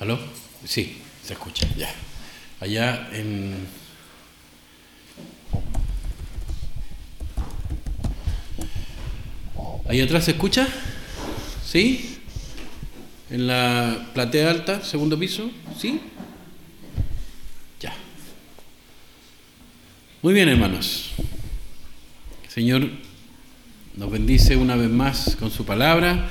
¿Aló? Sí, se escucha, ya. Allá en... Ahí atrás se escucha, ¿sí? En la platea alta, segundo piso, ¿sí? Ya. Muy bien, hermanos. Señor nos bendice una vez más con su palabra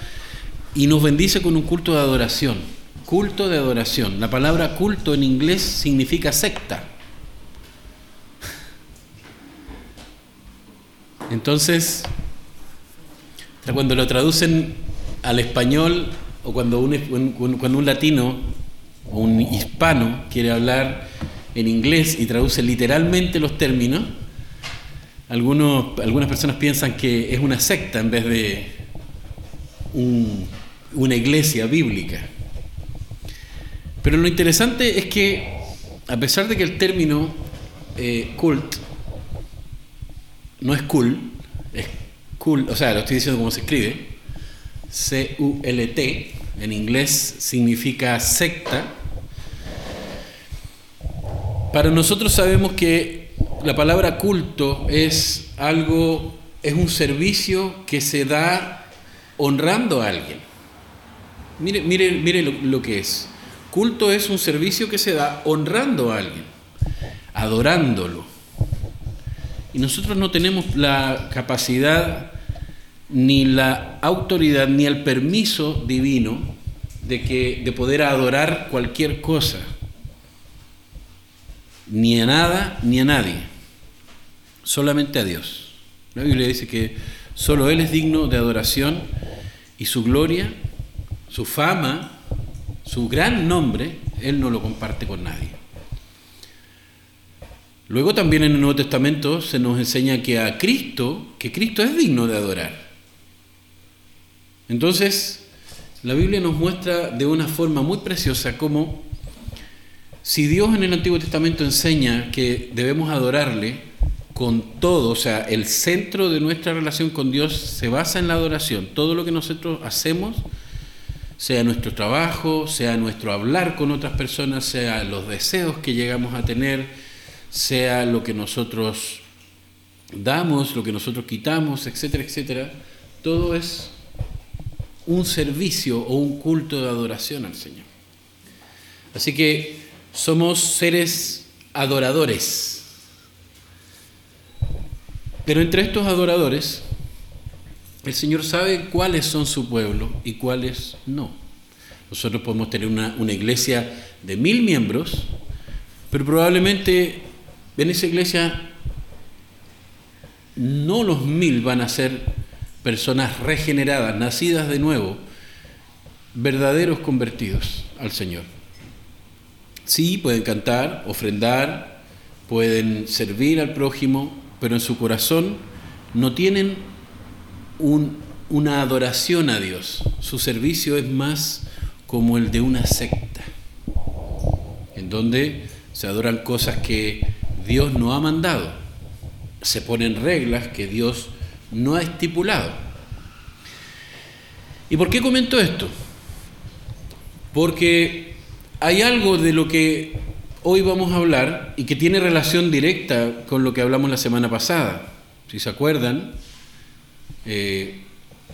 y nos bendice con un culto de adoración. Culto de adoración. La palabra culto en inglés significa secta. Entonces, cuando lo traducen al español o cuando un, cuando un latino o un hispano quiere hablar en inglés y traduce literalmente los términos, algunos, algunas personas piensan que es una secta en vez de una iglesia bíblica. Pero lo interesante es que, a pesar de que el término eh, cult no es cool, es cool, o sea, lo estoy diciendo como se escribe, C-U-L-T, en inglés significa secta, para nosotros sabemos que la palabra culto es algo, es un servicio que se da honrando a alguien. Mire, lo, que es. Culto es un servicio que se da honrando a alguien, adorándolo. Y nosotros no tenemos la capacidad, ni la autoridad, ni el permiso divino de, que, de poder adorar cualquier cosa ni a nada ni a nadie, solamente a Dios. La Biblia dice que solo Él es digno de adoración y su gloria, su fama, su gran nombre, Él no lo comparte con nadie. Luego también en el Nuevo Testamento se nos enseña que a Cristo, que Cristo es digno de adorar. Entonces, la Biblia nos muestra de una forma muy preciosa cómo si Dios en el Antiguo Testamento enseña que debemos adorarle con todo, o sea, el centro de nuestra relación con Dios se basa en la adoración, todo lo que nosotros hacemos, sea nuestro trabajo, sea nuestro hablar con otras personas, sea los deseos que llegamos a tener, sea lo que nosotros damos, lo que nosotros quitamos, etcétera, etcétera, todo es un servicio o un culto de adoración al Señor. Así que somos seres adoradores. Pero entre estos adoradores, el Señor sabe cuáles son su pueblo y cuáles no. Nosotros podemos tener una, iglesia de mil miembros, pero probablemente en esa iglesia no los mil van a ser personas regeneradas, nacidas de nuevo, verdaderos convertidos al Señor. Sí, pueden cantar, ofrendar, pueden servir al prójimo, pero en su corazón no tienen una adoración a Dios. Su servicio es más como el de una secta, en donde se adoran cosas que Dios no ha mandado, se ponen reglas que Dios no ha estipulado. ¿Y por qué comento esto? Porque hay algo de lo que hoy vamos a hablar y que tiene relación directa con lo que hablamos la semana pasada. Si se acuerdan, eh,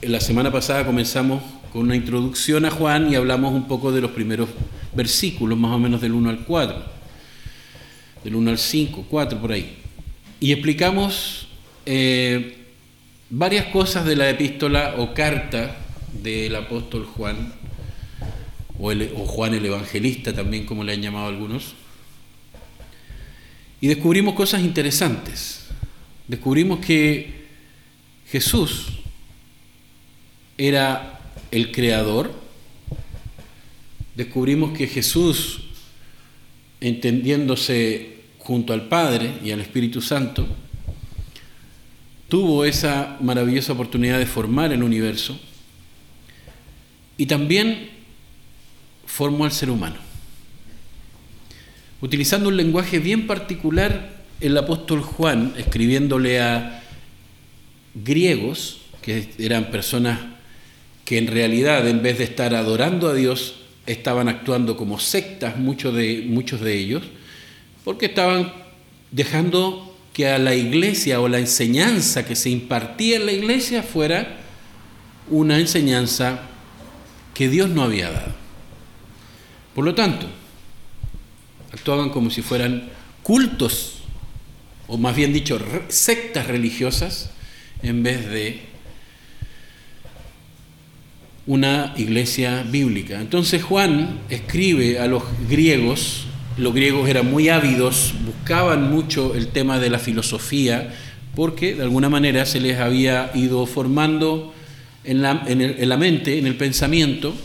la semana pasada comenzamos con una introducción a Juan y hablamos un poco de los primeros versículos, más o menos del 1 al 4, del 1 al 5, 4 por ahí. Y explicamos eh, varias cosas de la epístola o carta del apóstol Juan o, Juan el Evangelista también, como le han llamado algunos. Y descubrimos cosas interesantes. Descubrimos que Jesús era el creador. Descubrimos que Jesús, entendiéndose junto al Padre y al Espíritu Santo, tuvo esa maravillosa oportunidad de formar el universo. Y también formó al ser humano. Utilizando un lenguaje bien particular, el apóstol Juan, escribiéndole a griegos, que eran personas que en realidad, en vez de estar adorando a Dios, estaban actuando como sectas, muchos de, muchos de ellos, porque estaban dejando que a la iglesia o la enseñanza que se impartía en la iglesia fuera una enseñanza que Dios no había dado. Por lo tanto, actuaban como si fueran cultos, o más bien dicho, sectas religiosas, en vez de una iglesia bíblica. Entonces Juan escribe a los griegos, los griegos eran muy ávidos, buscaban mucho el tema de la filosofía, porque de alguna manera se les había ido formando en la, en la mente, en el pensamiento,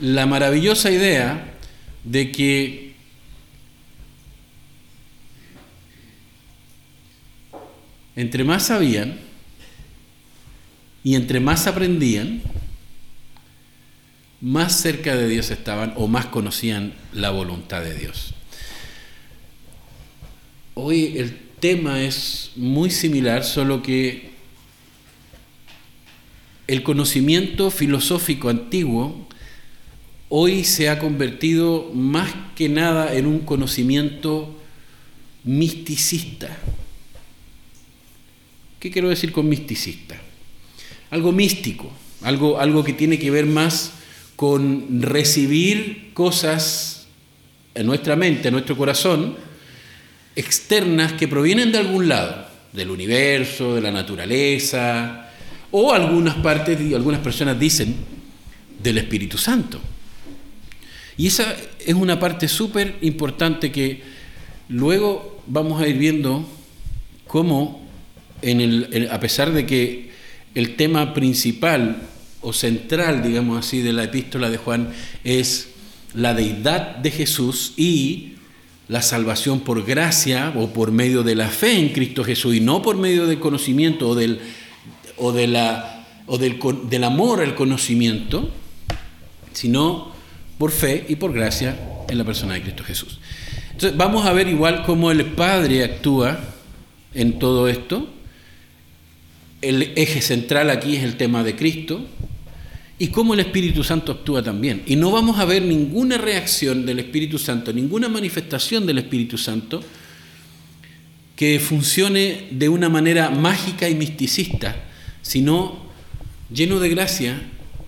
la maravillosa idea de que entre más sabían y entre más aprendían, más cerca de Dios estaban o más conocían la voluntad de Dios. Hoy el tema es muy similar, solo que el conocimiento filosófico antiguo hoy se ha convertido más que nada en un conocimiento misticista. ¿Qué quiero decir con misticista? Algo místico, algo, algo que tiene que ver más con recibir cosas en nuestra mente, en nuestro corazón, externas que provienen de algún lado, del universo, de la naturaleza, o algunas partes, algunas personas dicen, del Espíritu Santo. Y esa es una parte súper importante que luego vamos a ir viendo cómo, en el, a pesar de que el tema principal o central, digamos así, de la epístola de Juan es la deidad de Jesús y la salvación por gracia o por medio de la fe en Cristo Jesús y no por medio del conocimiento o del, o de o del, del amor al conocimiento, sino por fe y por gracia en la persona de Cristo Jesús. Entonces vamos a ver igual cómo el Padre actúa en todo esto. El eje central aquí es el tema de Cristo, y cómo el Espíritu Santo actúa también. Y no vamos a ver ninguna reacción del Espíritu Santo, ninguna manifestación del Espíritu Santo que funcione de una manera mágica y misticista, sino lleno de gracia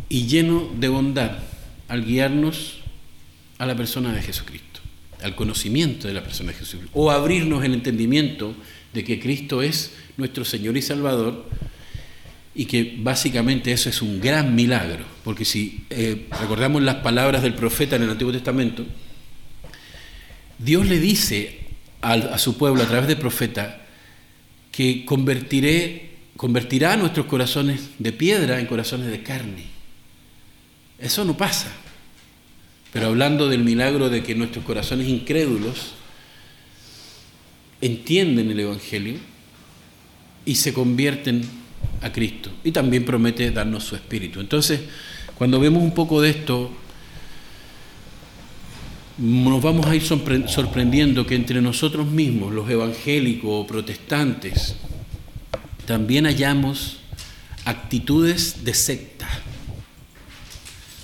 y lleno de bondad al guiarnos a la persona de Jesucristo, al conocimiento de la persona de Jesucristo, o abrirnos el entendimiento de que Cristo es nuestro Señor y Salvador y que básicamente eso es un gran milagro, porque si eh, recordamos las palabras del profeta en el Antiguo Testamento, Dios le dice a, su pueblo a través del profeta que convertiré, convertirá nuestros corazones de piedra en corazones de carne. Eso no pasa. Pero hablando del milagro de que nuestros corazones incrédulos entienden el Evangelio y se convierten a Cristo y también promete darnos su espíritu. Entonces, cuando vemos un poco de esto, nos vamos a ir sorprendiendo que entre nosotros mismos, los evangélicos o protestantes, también hallamos actitudes de secta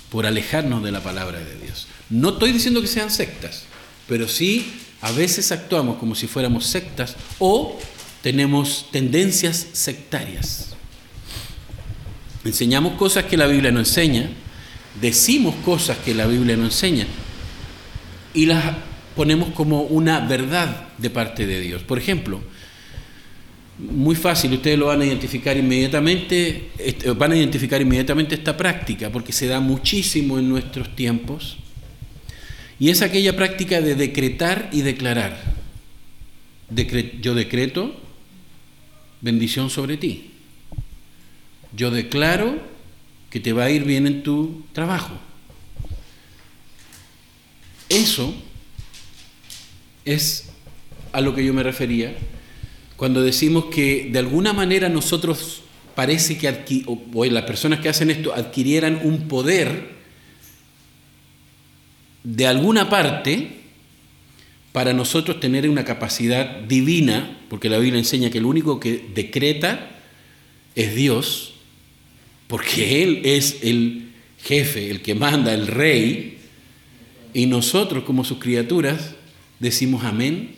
por alejarnos de la palabra de Dios. No estoy diciendo que sean sectas, pero sí a veces actuamos como si fuéramos sectas o tenemos tendencias sectarias. Enseñamos cosas que la Biblia no enseña, decimos cosas que la Biblia no enseña y las ponemos como una verdad de parte de Dios. Por ejemplo, muy fácil, ustedes lo van a identificar inmediatamente, este, van a identificar inmediatamente esta práctica, porque se da muchísimo en nuestros tiempos, y es aquella práctica de decretar y declarar. yo decreto bendición sobre ti yo declaro que te va a ir bien en tu trabajo. Eso es a lo que yo me refería cuando decimos que de alguna manera nosotros parece que o las personas que hacen esto adquirieran un poder de alguna parte para nosotros tener una capacidad divina, porque la Biblia enseña que el único que decreta es Dios, porque Él es el jefe, el que manda, el rey, y nosotros como sus criaturas decimos amén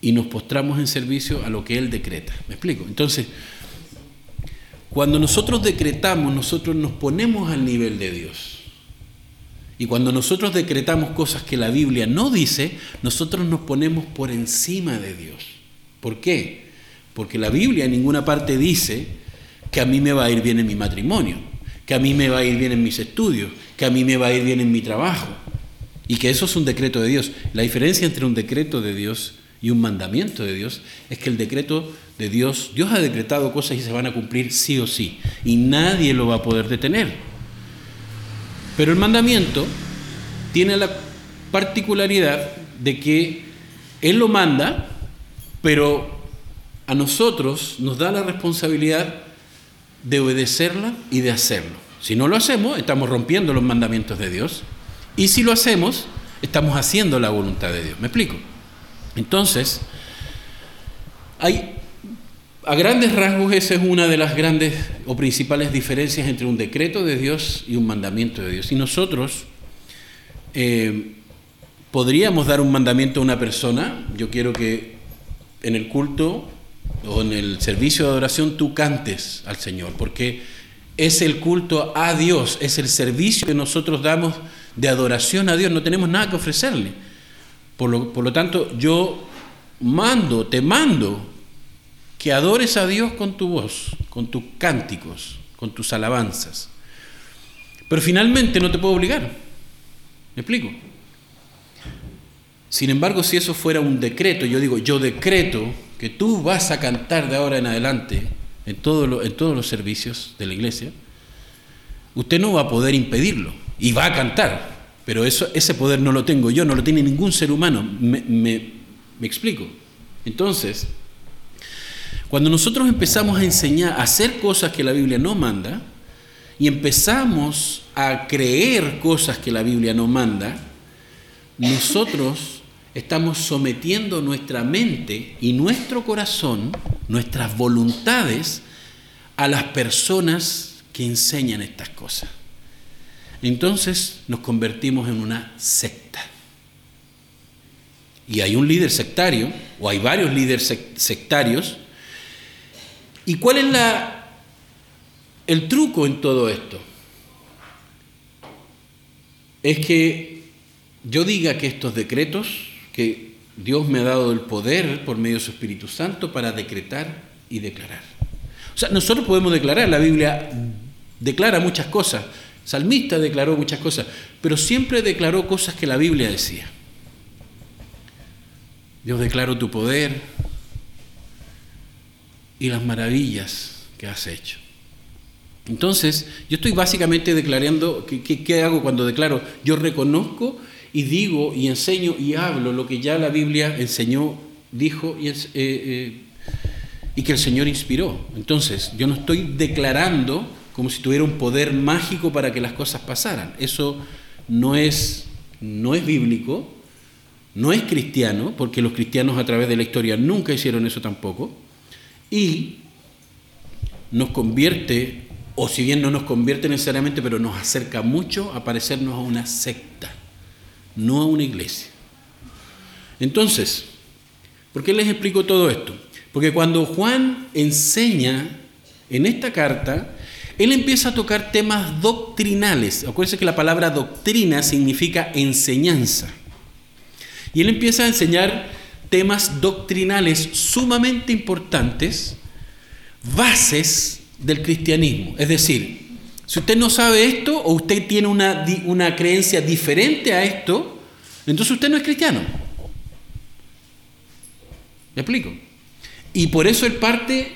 y nos postramos en servicio a lo que Él decreta. ¿Me explico? Entonces, cuando nosotros decretamos, nosotros nos ponemos al nivel de Dios. Y cuando nosotros decretamos cosas que la Biblia no dice, nosotros nos ponemos por encima de Dios. ¿Por qué? Porque la Biblia en ninguna parte dice que a mí me va a ir bien en mi matrimonio, que a mí me va a ir bien en mis estudios, que a mí me va a ir bien en mi trabajo. Y que eso es un decreto de Dios. La diferencia entre un decreto de Dios y un mandamiento de Dios es que el decreto de Dios, Dios ha decretado cosas y se van a cumplir sí o sí. Y nadie lo va a poder detener. Pero el mandamiento tiene la particularidad de que Él lo manda, pero a nosotros nos da la responsabilidad de obedecerla y de hacerlo. Si no lo hacemos, estamos rompiendo los mandamientos de Dios. Y si lo hacemos, estamos haciendo la voluntad de Dios. ¿Me explico? Entonces, hay, a grandes rasgos, esa es una de las grandes o principales diferencias entre un decreto de Dios y un mandamiento de Dios. Y nosotros eh, podríamos dar un mandamiento a una persona, yo quiero que en el culto o en el servicio de adoración tú cantes al Señor, porque es el culto a Dios, es el servicio que nosotros damos de adoración a Dios, no tenemos nada que ofrecerle. Por lo, por lo tanto, yo mando, te mando que adores a Dios con tu voz, con tus cánticos, con tus alabanzas. Pero finalmente no te puedo obligar. ¿Me explico? Sin embargo, si eso fuera un decreto, yo digo, yo decreto que tú vas a cantar de ahora en adelante en, en todos los servicios de la iglesia, usted no va a poder impedirlo y va a cantar, pero eso, ese poder no lo tengo yo, no lo tiene ningún ser humano. Me explico. Entonces, cuando nosotros empezamos a enseñar, a hacer cosas que la Biblia no manda, y empezamos a creer cosas que la Biblia no manda, nosotros estamos sometiendo nuestra mente y nuestro corazón, nuestras voluntades, a las personas que enseñan estas cosas. Entonces nos convertimos en una secta. Y hay un líder sectario, o hay varios líderes sectarios. ¿Y cuál es la, el truco en todo esto? Es que yo diga que estos decretos, que Dios me ha dado el poder por medio de su Espíritu Santo para decretar y declarar. O sea, nosotros podemos declarar, la Biblia declara muchas cosas, salmista declaró muchas cosas, pero siempre declaró cosas que la Biblia decía. Dios declaró tu poder y las maravillas que has hecho. Entonces, yo estoy básicamente declarando, ¿qué, hago cuando declaro? Yo reconozco y digo y enseño y hablo lo que ya la Biblia enseñó, dijo y, eh, eh, y que el Señor inspiró. Entonces, yo no estoy declarando como si tuviera un poder mágico para que las cosas pasaran. Eso no es, no es bíblico, no es cristiano, porque los cristianos a través de la historia nunca hicieron eso tampoco, y nos convierte, o si bien no nos convierte necesariamente, pero nos acerca mucho a parecernos a una secta, no a una iglesia. Entonces, ¿por qué les explico todo esto? Porque cuando Juan enseña en esta carta, él empieza a tocar temas doctrinales. Acuérdense que la palabra doctrina significa enseñanza. Y él empieza a enseñar temas doctrinales sumamente importantes, bases del cristianismo. Es decir, si usted no sabe esto o usted tiene una, una creencia diferente a esto, entonces usted no es cristiano. ¿Me explico? Y por eso él parte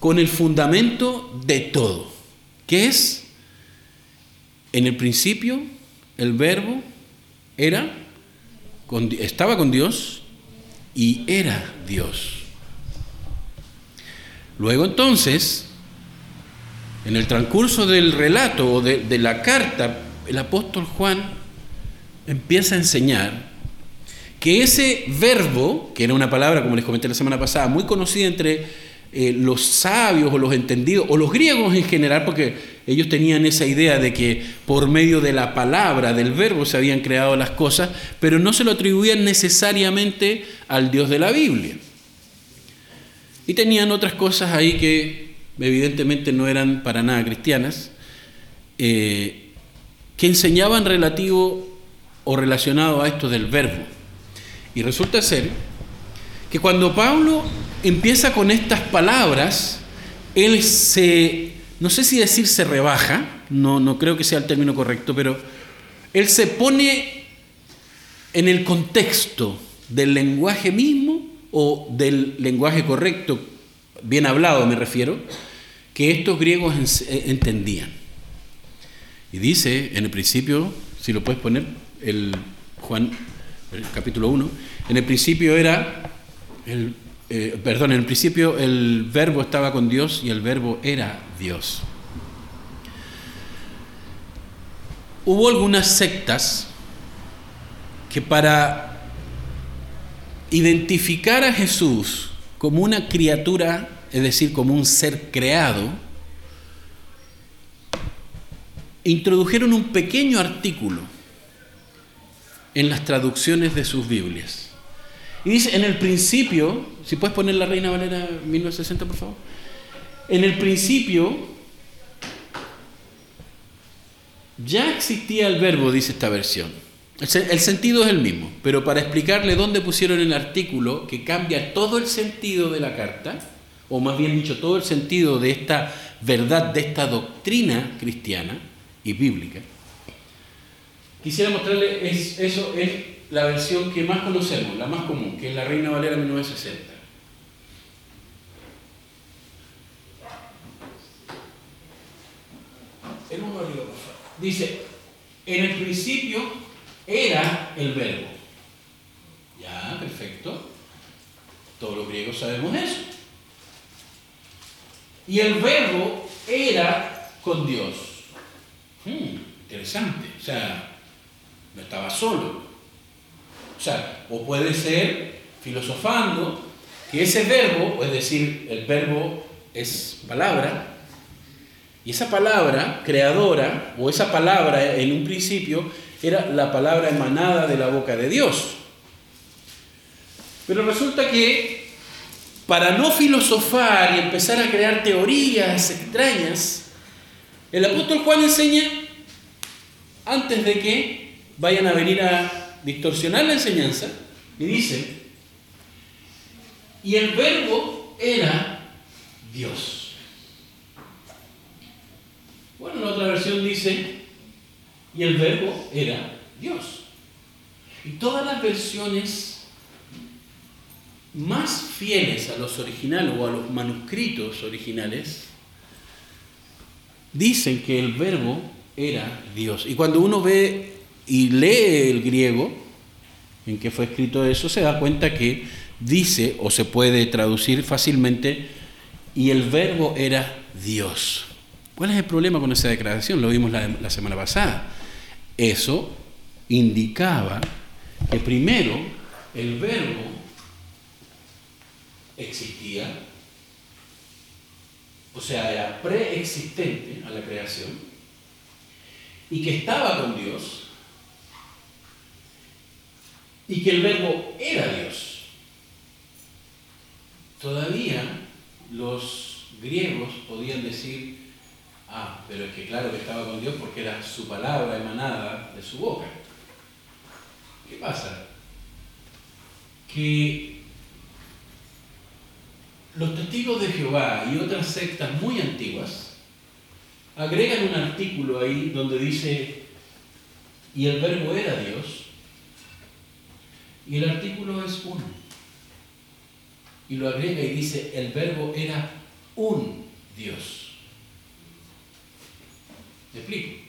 con el fundamento de todo, que es, en el principio, el verbo era estaba con Dios y era Dios. Luego entonces, en el transcurso del relato o de, la carta, el apóstol Juan empieza a enseñar que ese verbo, que era una palabra, como les comenté la semana pasada, muy conocida entre eh, los sabios o los entendidos, o los griegos en general, porque ellos tenían esa idea de que por medio de la palabra, del verbo, se habían creado las cosas, pero no se lo atribuían necesariamente al Dios de la Biblia. Y tenían otras cosas ahí que evidentemente no eran para nada cristianas, eh, que enseñaban relativo o relacionado a esto del verbo. Y resulta ser que cuando Pablo empieza con estas palabras, él se, no sé si decir se rebaja, no, no creo que sea el término correcto, pero él se pone en el contexto del lenguaje mismo o del lenguaje correcto, bien hablado me refiero, que estos griegos eh, entendían. Y dice en el principio, si lo puedes poner, el Juan, el capítulo 1, en el principio era el eh, perdón, en el principio el verbo estaba con Dios y el verbo era Dios. Hubo algunas sectas que para identificar a Jesús como una criatura, es decir, como un ser creado, introdujeron un pequeño artículo en las traducciones de sus Biblias. Y dice, en el principio, si puedes poner la Reina Valera 1960, por favor. En el principio ya existía el verbo, dice esta versión. El, sentido es el mismo, pero para explicarle dónde pusieron el artículo que cambia todo el sentido de la carta, o más bien dicho, todo el sentido de esta verdad, de esta doctrina cristiana y bíblica, quisiera mostrarle eso es la versión que más conocemos, la más común, que es la Reina Valera 1960. Dice, en el principio era el verbo. Ya, perfecto. Todos los griegos sabemos eso. Y el verbo era con Dios. Hmm, interesante. O sea, no estaba solo. O sea, o puede ser filosofando que ese verbo, es decir, el verbo es palabra, y esa palabra creadora, o esa palabra en un principio, era la palabra emanada de la boca de Dios. Pero resulta que para no filosofar y empezar a crear teorías extrañas, el apóstol Juan enseña, antes de que vayan a venir a distorsionar la enseñanza y dice, y el verbo era Dios. Bueno, la otra versión dice, y el verbo era Dios. Y todas las versiones más fieles a los originales o a los manuscritos originales dicen que el verbo era Dios. Y cuando uno ve y lee el griego en que fue escrito eso, se da cuenta que dice, o se puede traducir fácilmente, y el verbo era Dios. ¿Cuál es el problema con esa declaración? Lo vimos la, la semana pasada. Eso indicaba que primero el verbo existía, o sea, era preexistente a la creación, y que estaba con Dios y que el verbo era Dios. Todavía los griegos podían decir, ah, pero es que claro que estaba con Dios porque era su palabra emanada de su boca. ¿Qué pasa? Que los testigos de Jehová y otras sectas muy antiguas agregan un artículo ahí donde dice, y el verbo era Dios, y el artículo es uno. Y lo agrega y dice, el verbo era un Dios. ¿Me explico?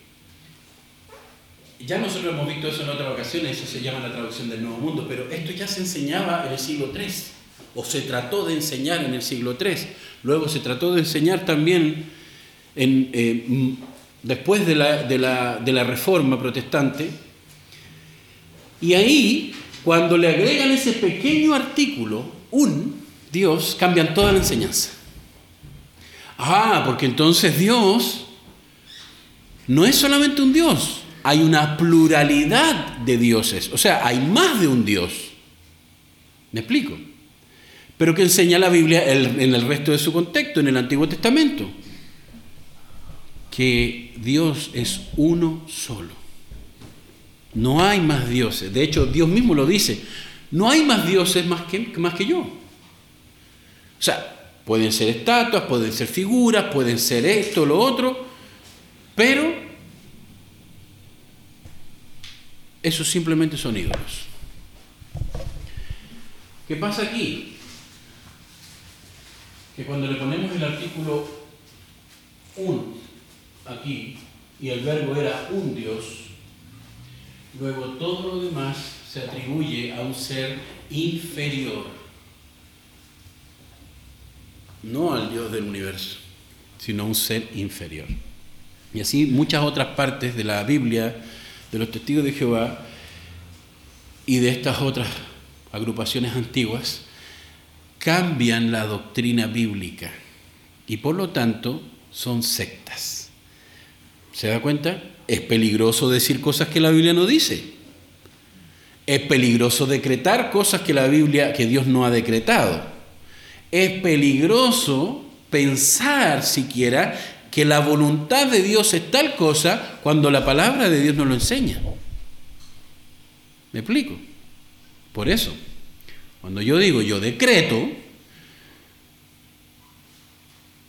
Ya nosotros hemos visto eso en otras ocasiones, eso se llama la traducción del Nuevo Mundo, pero esto ya se enseñaba en el siglo III, o se trató de enseñar en el siglo III. Luego se trató de enseñar también eh, mm, después de la, de, la, de la reforma protestante. Y ahí, cuando le agregan ese pequeño artículo, un Dios, cambian toda la enseñanza. Ah, porque entonces Dios no es solamente un Dios, hay una pluralidad de dioses, o sea, hay más de un Dios. ¿Me explico? Pero que enseña la Biblia en el resto de su contexto, en el Antiguo Testamento, que Dios es uno solo. No hay más dioses. De hecho, Dios mismo lo dice. No hay más dioses más que, más que yo. O sea, pueden ser estatuas, pueden ser figuras, pueden ser esto, lo otro, pero esos simplemente son ídolos. ¿Qué pasa aquí? Que cuando le ponemos el artículo 1 aquí y el verbo era un Dios, luego todo lo demás se atribuye a un ser inferior, no al Dios del universo, sino a un ser inferior. Y así muchas otras partes de la Biblia, de los testigos de Jehová y de estas otras agrupaciones antiguas, cambian la doctrina bíblica y por lo tanto son sectas. ¿Se da cuenta? Es peligroso decir cosas que la Biblia no dice. Es peligroso decretar cosas que la Biblia, que Dios no ha decretado. Es peligroso pensar siquiera que la voluntad de Dios es tal cosa cuando la palabra de Dios no lo enseña. ¿Me explico? Por eso, cuando yo digo yo decreto,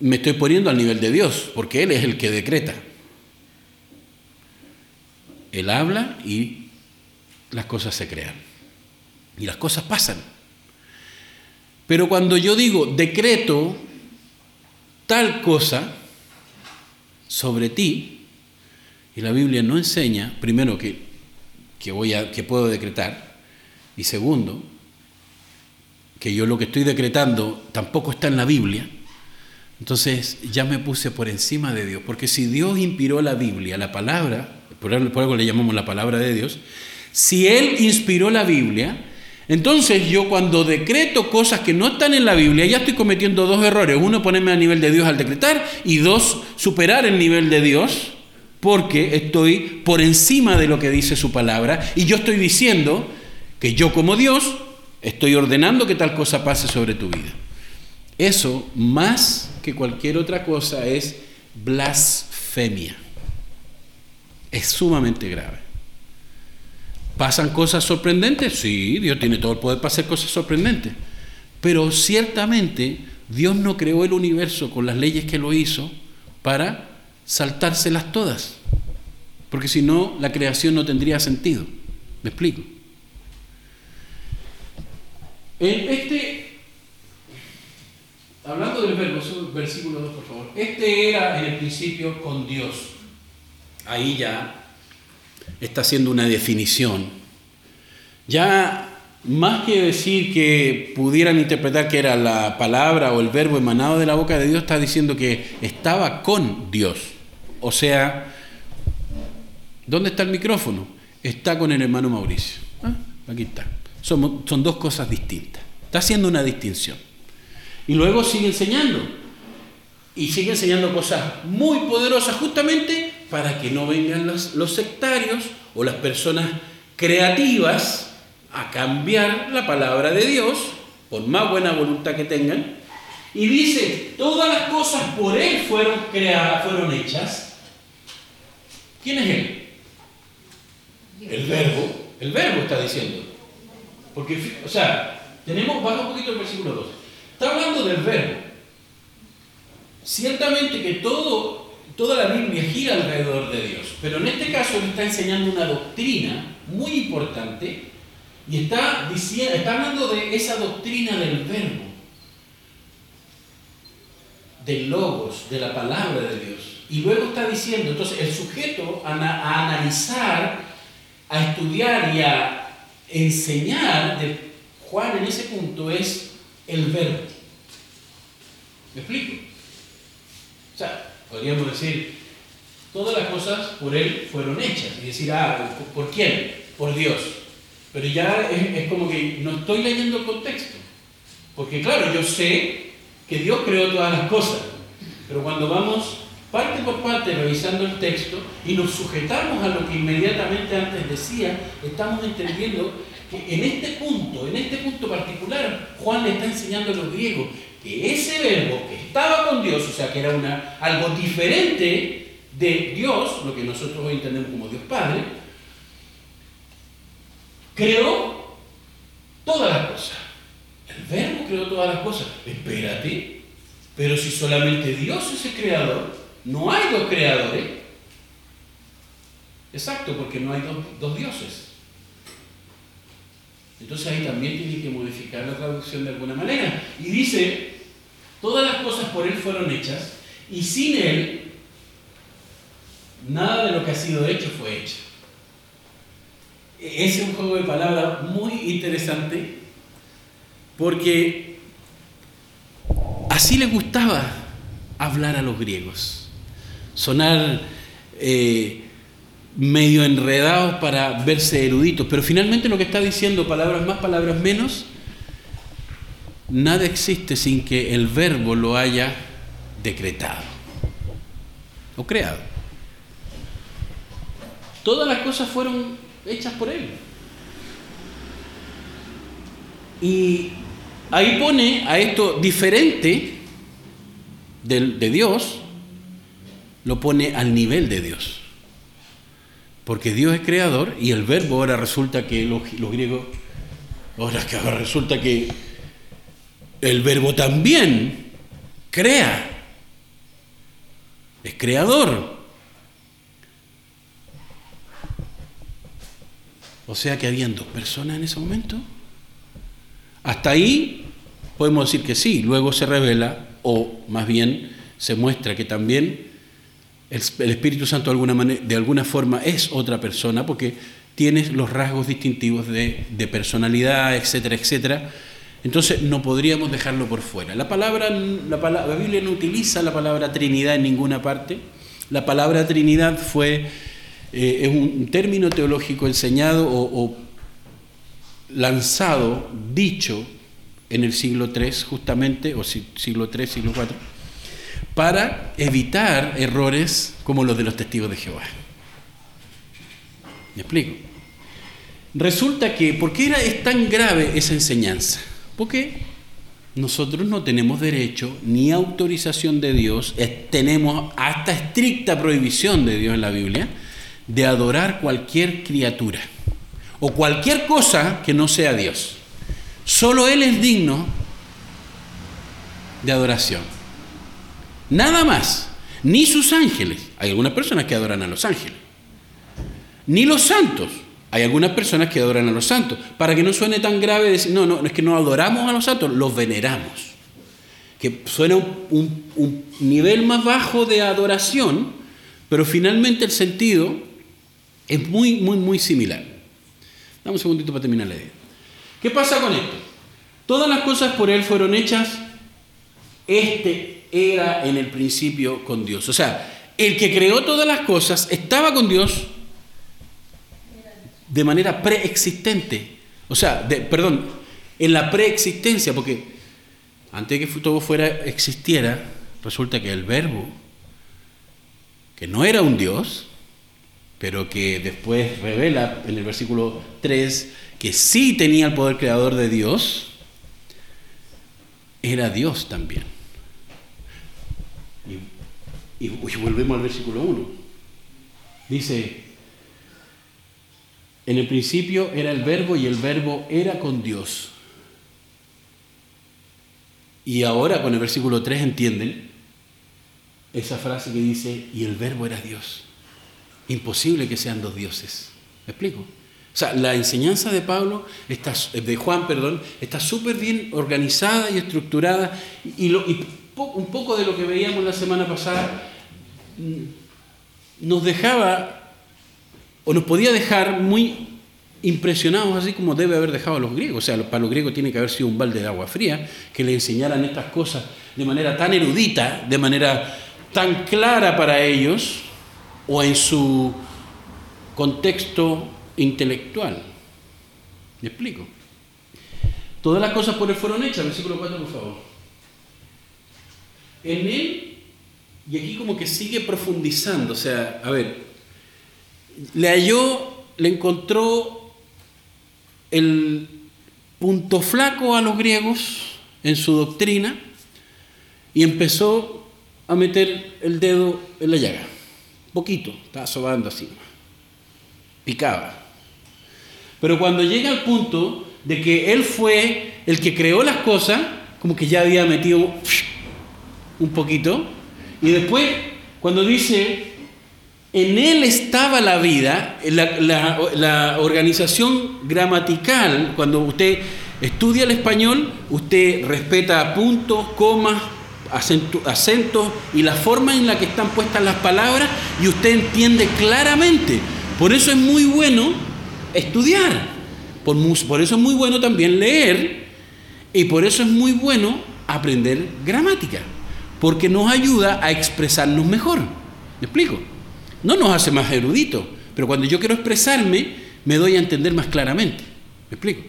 me estoy poniendo al nivel de Dios, porque Él es el que decreta. Él habla y las cosas se crean. Y las cosas pasan. Pero cuando yo digo decreto tal cosa sobre ti, y la Biblia no enseña, primero que, que, voy a, que puedo decretar, y segundo, que yo lo que estoy decretando tampoco está en la Biblia, entonces ya me puse por encima de Dios, porque si Dios inspiró la Biblia, la palabra, por algo le llamamos la palabra de Dios, si Él inspiró la Biblia, entonces yo cuando decreto cosas que no están en la Biblia, ya estoy cometiendo dos errores. Uno, ponerme a nivel de Dios al decretar y dos, superar el nivel de Dios porque estoy por encima de lo que dice su palabra y yo estoy diciendo que yo como Dios estoy ordenando que tal cosa pase sobre tu vida. Eso, más que cualquier otra cosa, es blasfemia. Es sumamente grave. ¿Pasan cosas sorprendentes? Sí, Dios tiene todo el poder para hacer cosas sorprendentes. Pero ciertamente Dios no creó el universo con las leyes que lo hizo para saltárselas todas. Porque si no, la creación no tendría sentido. ¿Me explico? En este, hablando del verbo, versículo 2, por favor. Este era en el principio con Dios. Ahí ya está haciendo una definición. Ya más que decir que pudieran interpretar que era la palabra o el verbo emanado de la boca de Dios, está diciendo que estaba con Dios. O sea, ¿dónde está el micrófono? Está con el hermano Mauricio. Ah, aquí está. Son, dos cosas distintas. Está haciendo una distinción. Y luego sigue enseñando. Y sigue enseñando cosas muy poderosas justamente para que no vengan los sectarios o las personas creativas a cambiar la palabra de Dios, por más buena voluntad que tengan. Y dice, todas las cosas por Él fueron creadas, fueron hechas. ¿Quién es Él? El verbo. El verbo está diciendo. Porque, o sea, tenemos, baja un poquito el versículo 2. Está hablando del verbo. Ciertamente que todo, toda la Biblia gira alrededor de Dios, pero en este caso él está enseñando una doctrina muy importante y está, diciendo, está hablando de esa doctrina del verbo, del logos, de la palabra de Dios. Y luego está diciendo, entonces el sujeto a, a analizar, a estudiar y a enseñar de Juan en ese punto es el verbo. ¿Me explico? O sea, podríamos decir, todas las cosas por Él fueron hechas. Y decir, ah, ¿por quién? Por Dios. Pero ya es, como que no estoy leyendo el contexto. Porque claro, yo sé que Dios creó todas las cosas. Pero cuando vamos parte por parte revisando el texto y nos sujetamos a lo que inmediatamente antes decía, estamos entendiendo que en este punto, en este punto particular, Juan le está enseñando a los griegos que ese verbo que estaba con Dios, o sea, que era una, algo diferente de Dios, lo que nosotros hoy entendemos como Dios Padre, creó todas las cosas. El verbo creó todas las cosas. Espérate, pero si solamente Dios es el creador, no hay dos creadores. Exacto, porque no hay dos, dioses. Entonces ahí también tiene que modificar la traducción de alguna manera. Y dice, todas las cosas por Él fueron hechas y sin Él nada de lo que ha sido hecho fue hecho. Ese es un juego de palabras muy interesante porque así le gustaba hablar a los griegos sonar eh, medio enredados para verse eruditos, pero finalmente lo que está diciendo, palabras más, palabras menos, nada existe sin que el verbo lo haya decretado o creado. Todas las cosas fueron hechas por él. Y ahí pone a esto diferente de Dios, lo pone al nivel de Dios. Porque Dios es creador y el verbo ahora resulta que los, griegos, ahora que ahora resulta que el verbo también crea, es creador. O sea que habían dos personas en ese momento. Hasta ahí podemos decir que sí, luego se revela, o más bien se muestra que también el, Espíritu Santo de alguna, forma es otra persona porque tiene los rasgos distintivos de, personalidad, etcétera, etcétera. Entonces no podríamos dejarlo por fuera. La, palabra, la, Biblia no utiliza la palabra Trinidad en ninguna parte. La palabra Trinidad fue, eh, es un término teológico enseñado o, o lanzado, dicho en el siglo III justamente, o siglo III, siglo IV para evitar errores como los de los testigos de Jehová. ¿Me explico? Resulta que, ¿por qué era, es tan grave esa enseñanza? Porque nosotros no tenemos derecho ni autorización de Dios, tenemos hasta estricta prohibición de Dios en la Biblia de adorar cualquier criatura o cualquier cosa que no sea Dios. Solo Él es digno de adoración. Nada más. Ni sus ángeles. Hay algunas personas que adoran a los ángeles. Ni los santos. Hay algunas personas que adoran a los santos. Para que no suene tan grave decir, no, no, es que no adoramos a los santos, los veneramos. Que suena un, nivel más bajo de adoración, pero finalmente el sentido es muy, muy, muy similar. Dame un segundito para terminar la idea. ¿Qué pasa con esto? Todas las cosas por Él fueron hechas. Este era en el principio con Dios. O sea, el que creó todas las cosas estaba con Dios de manera preexistente. O sea, perdón, en la preexistencia, porque antes de que todo fuera existiera, resulta que el verbo, que no era un Dios, pero que después revela en el versículo 3 que sí tenía el poder creador de Dios, era Dios también. Y, volvemos al versículo 1. Dice, en el principio era el verbo y el verbo era con Dios. Y ahora con el versículo 3 entienden esa frase que dice, y el verbo era Dios. Imposible que sean dos dioses. ¿Me explico? O sea, la enseñanza de Pablo, está, de Juan, perdón, está súper bien organizada y estructurada. Y, un poco de lo que veíamos la semana pasada nos dejaba o nos podía dejar muy impresionados, así como debe haber dejado a los griegos. O sea, para los griegos tiene que haber sido un balde de agua fría que le enseñaran estas cosas de manera tan erudita, de manera tan clara para ellos, o en su contexto intelectual. ¿Me explico? Todas las cosas por él fueron hechas, versículo 4, por favor. En él Y aquí como que sigue profundizando, o sea, a ver, le halló, le encontró el punto flaco a los griegos en su doctrina y empezó a meter el dedo en la llaga. Poquito, estaba sobando así. Picaba. Pero cuando llega al punto de que él fue el que creó las cosas, como que ya había metido un poquito, y después cuando dice, en él estaba la vida, la, organización gramatical, cuando usted estudia el español, usted respeta puntos, comas, acentos y la forma en la que están puestas las palabras y usted entiende claramente. Por eso es muy bueno estudiar, por eso es muy bueno también leer y por eso es muy bueno aprender gramática, porque nos ayuda a expresarnos mejor. ¿Me explico? No nos hace más eruditos, pero cuando yo quiero expresarme, me doy a entender más claramente. ¿Me explico?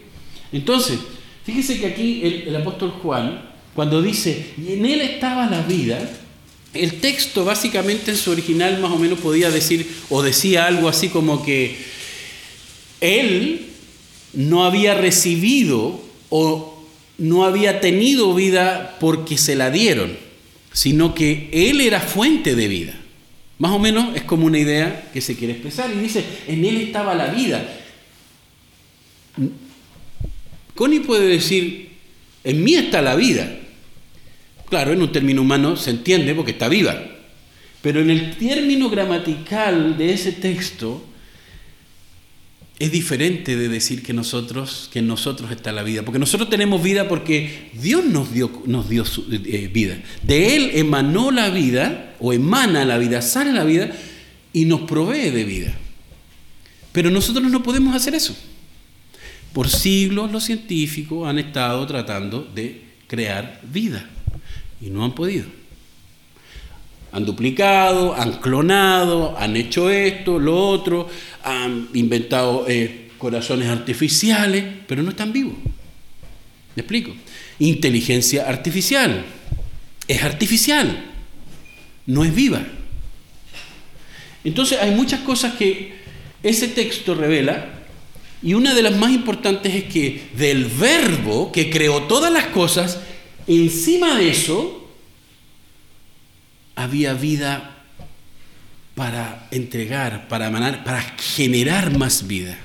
Entonces, fíjese que aquí el, apóstol Juan, cuando dice, y en él estaba la vida, el texto básicamente en su original más o menos podía decir, o decía algo así como que él no había recibido o no había tenido vida porque se la dieron, sino que él era fuente de vida. Más o menos es como una idea que se quiere expresar y dice, en él estaba la vida. Connie puede decir, en mí está la vida. Claro, en un término humano se entiende porque está viva. Pero en el término gramatical de ese texto es diferente de decir que nosotros, que en nosotros está la vida. Porque nosotros tenemos vida porque Dios nos dio, nos dio eh, vida. De Él emanó la vida, o emana la vida, sale la vida y nos provee de vida. Pero nosotros no podemos hacer eso. Por siglos los científicos han estado tratando de crear vida y no han podido. Han duplicado, han clonado, han hecho esto, lo otro, han inventado eh, corazones artificiales, pero no están vivos. ¿Me explico? Inteligencia artificial. Es artificial, no es viva. Entonces hay muchas cosas que ese texto revela y una de las más importantes es que del verbo que creó todas las cosas, encima de eso había vida para entregar, para para generar más vida.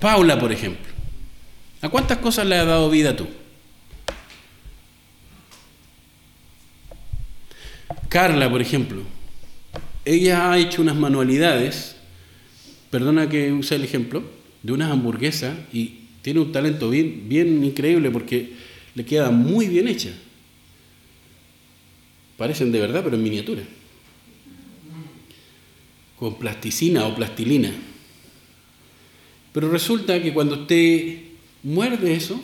Paula, por ejemplo. ¿A cuántas cosas le ha dado vida tú? Carla, por ejemplo. Ella ha hecho unas manualidades, perdona que use el ejemplo, de unas hamburguesas y tiene un talento bien increíble porque le queda muy bien hecha. Parecen de verdad, pero en miniatura. Con plasticina o plastilina. Pero resulta que cuando usted muerde eso,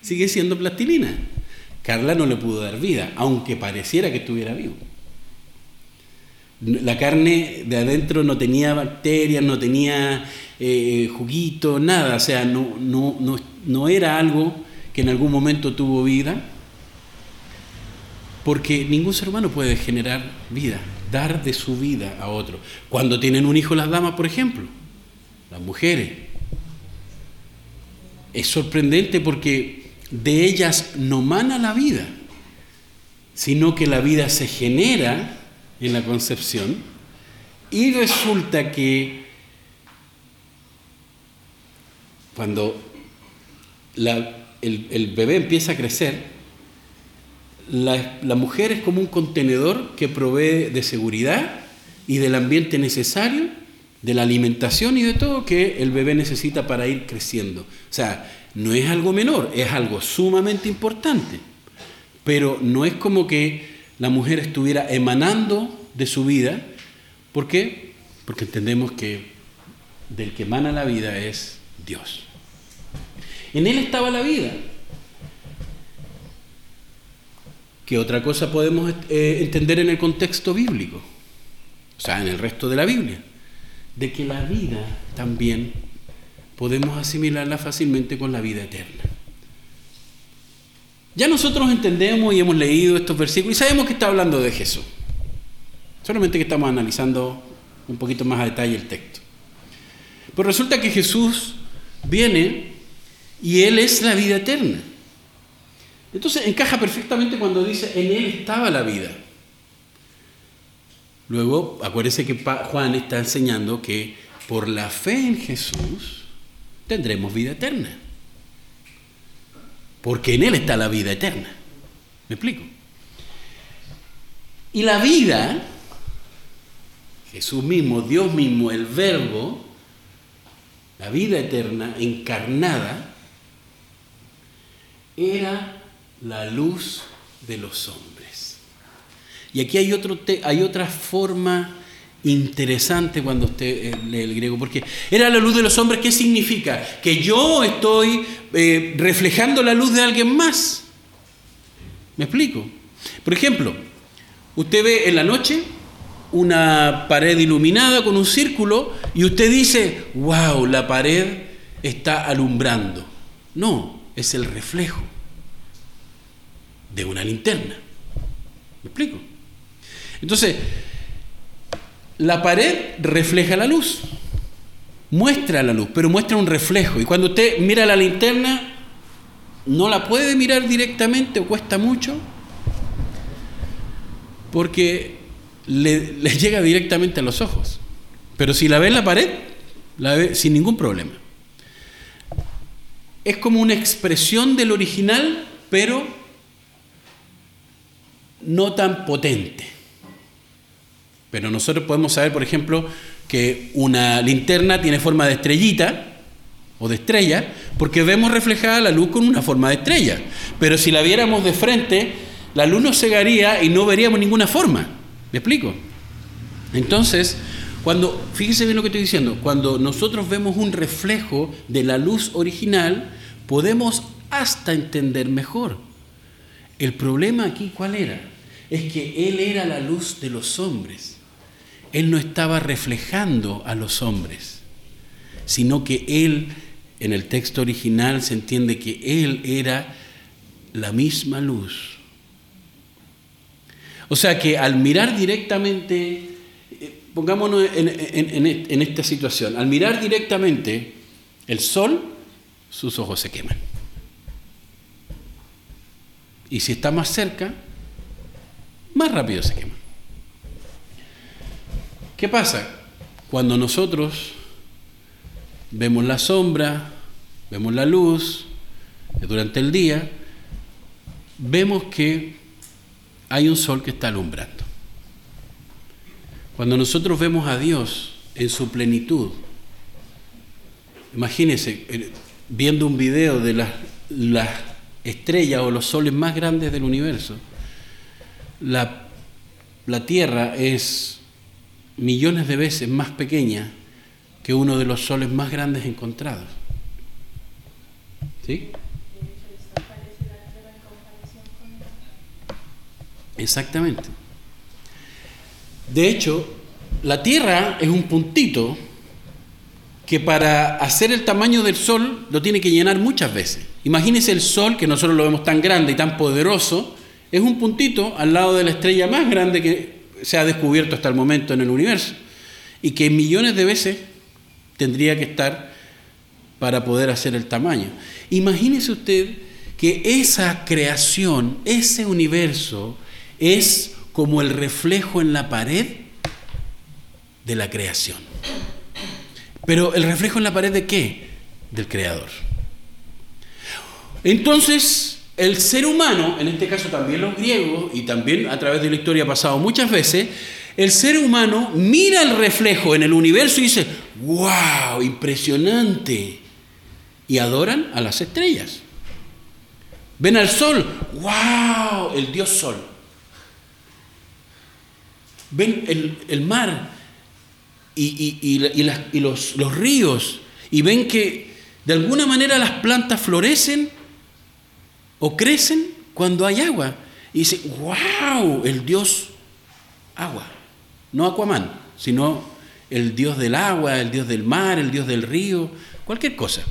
sigue siendo plastilina. Carla no le pudo dar vida, aunque pareciera que estuviera vivo. La carne de adentro no tenía bacterias, no tenía eh, juguito, nada, o sea, no, era algo que en algún momento tuvo vida, porque ningún ser humano puede generar vida, dar de su vida a otro. Cuando tienen un hijo las damas, por ejemplo, las mujeres, es sorprendente porque de ellas no mana la vida, sino que la vida se genera en la concepción y resulta que cuando el, bebé empieza a crecer, la, mujer es como un contenedor que provee de seguridad y del ambiente necesario, de la alimentación y de todo que el bebé necesita para ir creciendo. O sea, no es algo menor, es algo sumamente importante, pero no es como que la mujer estuviera emanando de su vida. ¿Por qué? Porque entendemos que del que emana la vida es Dios. En Él estaba la vida. ¿Qué otra cosa podemos eh, entender en el contexto bíblico? O sea, en el resto de la Biblia. De que la vida también podemos asimilarla fácilmente con la vida eterna. Ya nosotros entendemos y hemos leído estos versículos y sabemos que está hablando de Jesús. Solamente que estamos analizando un poquito más a detalle el texto. Pues resulta que Jesús viene y Él es la vida eterna. Entonces encaja perfectamente cuando dice, en Él estaba la vida. Luego, acuérdese que Juan está enseñando que por la fe en Jesús tendremos vida eterna. Porque en Él está la vida eterna. ¿Me explico? Y la vida, Jesús mismo, Dios mismo, el verbo, la vida eterna encarnada, era la luz de los hombres. Y aquí hay, otra forma interesante cuando usted eh, lee el griego, porque era la luz de los hombres, ¿qué significa? Que yo estoy eh, reflejando la luz de alguien más. ¿Me explico? Por ejemplo, usted ve en la noche una pared iluminada con un círculo y usted dice, wow, la pared está alumbrando. No, es el reflejo de una linterna. ¿Me explico? Entonces, la pared refleja la luz, muestra la luz, pero muestra un reflejo. Y cuando usted mira la linterna, no la puede mirar directamente o cuesta mucho, porque le, llega directamente a los ojos. Pero si la ve en la pared, la ve sin ningún problema. Es como una expresión del original, pero no tan potente. Pero nosotros podemos saber, por ejemplo, que una linterna tiene forma de estrellita o de estrella, porque vemos reflejada la luz con una forma de estrella. Pero si la viéramos de frente, la luz nos cegaría y no veríamos ninguna forma. ¿Me explico? Entonces, cuando, fíjese bien lo que estoy diciendo, cuando nosotros vemos un reflejo de la luz original, podemos hasta entender mejor. El problema aquí, ¿cuál era? Es que Él era la luz de los hombres. Él no estaba reflejando a los hombres, sino que Él, en el texto original se entiende que Él era la misma luz o sea que al mirar directamente, eh, pongámonos en, esta situación, al mirar directamente el sol, sus ojos se queman. Y si está más cerca, más rápido se queman. ¿Qué pasa? Cuando nosotros vemos la sombra, vemos la luz durante el día, vemos que hay un sol que está alumbrando. Cuando nosotros vemos a Dios en su plenitud, imagínense eh, viendo un video de las, las estrellas o los soles más grandes del universo, la, la Tierra es millones de veces más pequeña que uno de los soles más grandes encontrados. ¿Sí? Exactamente. De hecho, la Tierra es un puntito que para hacer el tamaño del Sol lo tiene que llenar muchas veces. Imagínense el Sol, que nosotros lo vemos tan grande y tan poderoso, es un puntito al lado de la estrella más grande que se ha descubierto hasta el momento en el universo y que millones de veces tendría que estar para poder hacer el tamaño. Imagínese usted que esa creación, ese universo, es como el reflejo en la pared de la creación. Pero el reflejo en la pared de qué? Del creador. Entonces, el ser humano, en este caso también los griegos, y también a través de la historia ha pasado muchas veces, el ser humano mira el reflejo en el universo y dice, wow, impresionante. Y adoran a las estrellas. Ven al sol, wow, el dios sol ven el, mar y, los, los ríos y ven que de alguna manera las plantas florecen o crecen cuando hay agua. Y dice, wow, el Dios agua. No Aquaman, sino el Dios del agua, el Dios del mar, el Dios del río, cualquier cosa.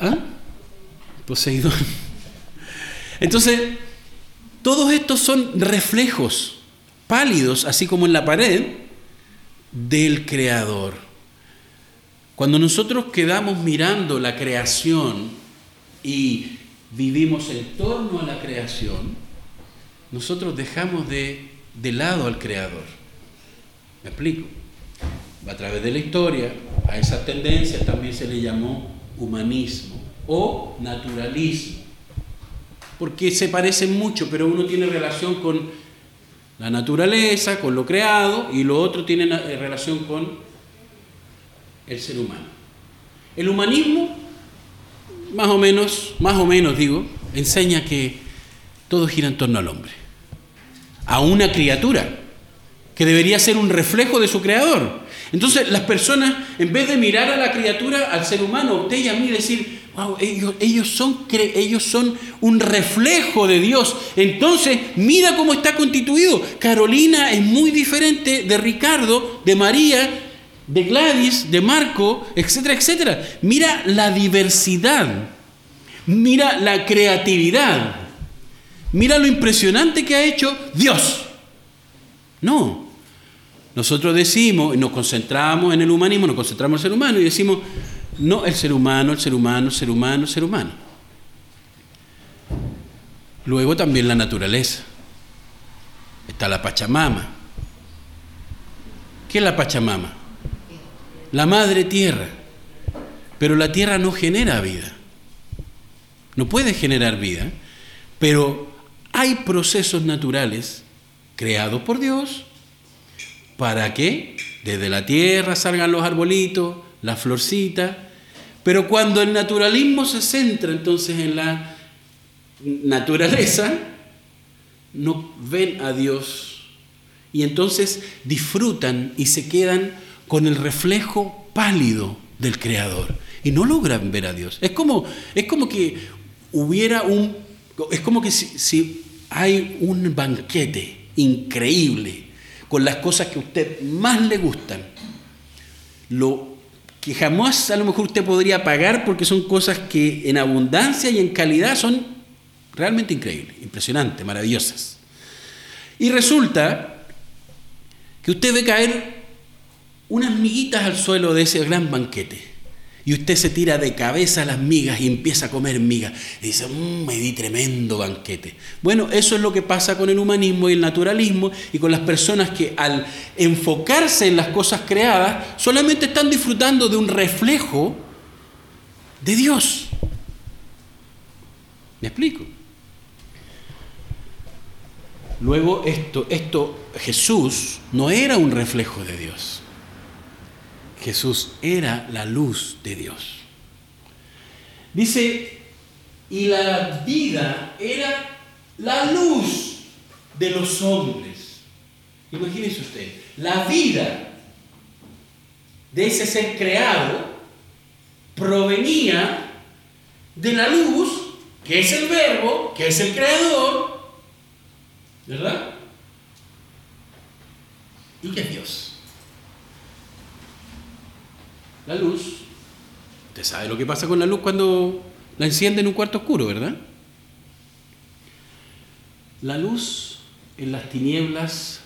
¿Ah? Poseidón. Entonces, todos estos son reflejos pálidos, así como en la pared, del Creador. Cuando nosotros quedamos mirando la creación y vivimos en torno a la creación, nosotros dejamos de, de lado al Creador. ¿Me explico? A través de la historia, a esas tendencias también se le llamó humanismo o naturalismo, porque se parecen mucho, pero uno tiene relación con la naturaleza, con lo creado, y lo otro tiene eh, relación con el ser humano. El humanismo, más o menos, más o menos digo, enseña que todo gira en torno al hombre, a una criatura que debería ser un reflejo de su creador. Entonces las personas, en vez de mirar a la criatura, al ser humano, usted y a mí, decir, wow, ellos, ellos, son, ellos son un reflejo de Dios. Entonces, mira cómo está constituido. Carolina es muy diferente de Ricardo, de María, de Gladys, de Marco, etcétera, etcétera. Mira la diversidad, mira la creatividad, mira lo impresionante que ha hecho Dios. No, nosotros decimos, nos concentramos en el humanismo, nos concentramos en el ser humano y decimos, no el ser humano, el ser humano, el ser humano, el ser humano. Luego también la naturaleza. Está la Pachamama. ¿Qué es la Pachamama? La madre tierra. Pero la tierra no genera vida. No puede generar vida. Pero hay procesos naturales creados por Dios para que desde la tierra salgan los arbolitos, la florcita, pero cuando el naturalismo se centra entonces en la naturaleza, no ven a Dios y entonces disfrutan y se quedan con el reflejo pálido del Creador y no logran ver a Dios. Es como, es como que hubiera un, es como que si, si hay un banquete increíble con las cosas que a usted más le gustan. Lo que jamás a lo mejor usted podría pagar porque son cosas que en abundancia y en calidad son realmente increíbles, impresionantes, maravillosas. Y resulta que usted ve caer unas miguitas al suelo de ese gran banquete. Y usted se tira de cabeza las migas y empieza a comer migas. Y dice, mmm, me di tremendo banquete. Bueno, eso es lo que pasa con el humanismo y el naturalismo y con las personas que al enfocarse en las cosas creadas solamente están disfrutando de un reflejo de Dios. ¿Me explico? Luego esto, esto, Jesús no era un reflejo de Dios. Jesús era la luz de Dios. Dice, y la vida era la luz de los hombres. Imagínese usted, la vida de ese ser creado provenía de la luz, que es el verbo, que es el creador, ¿verdad? Y que es Dios. La luz, usted sabe lo que pasa con la luz cuando la enciende en un cuarto oscuro, ¿verdad? La luz en las tinieblas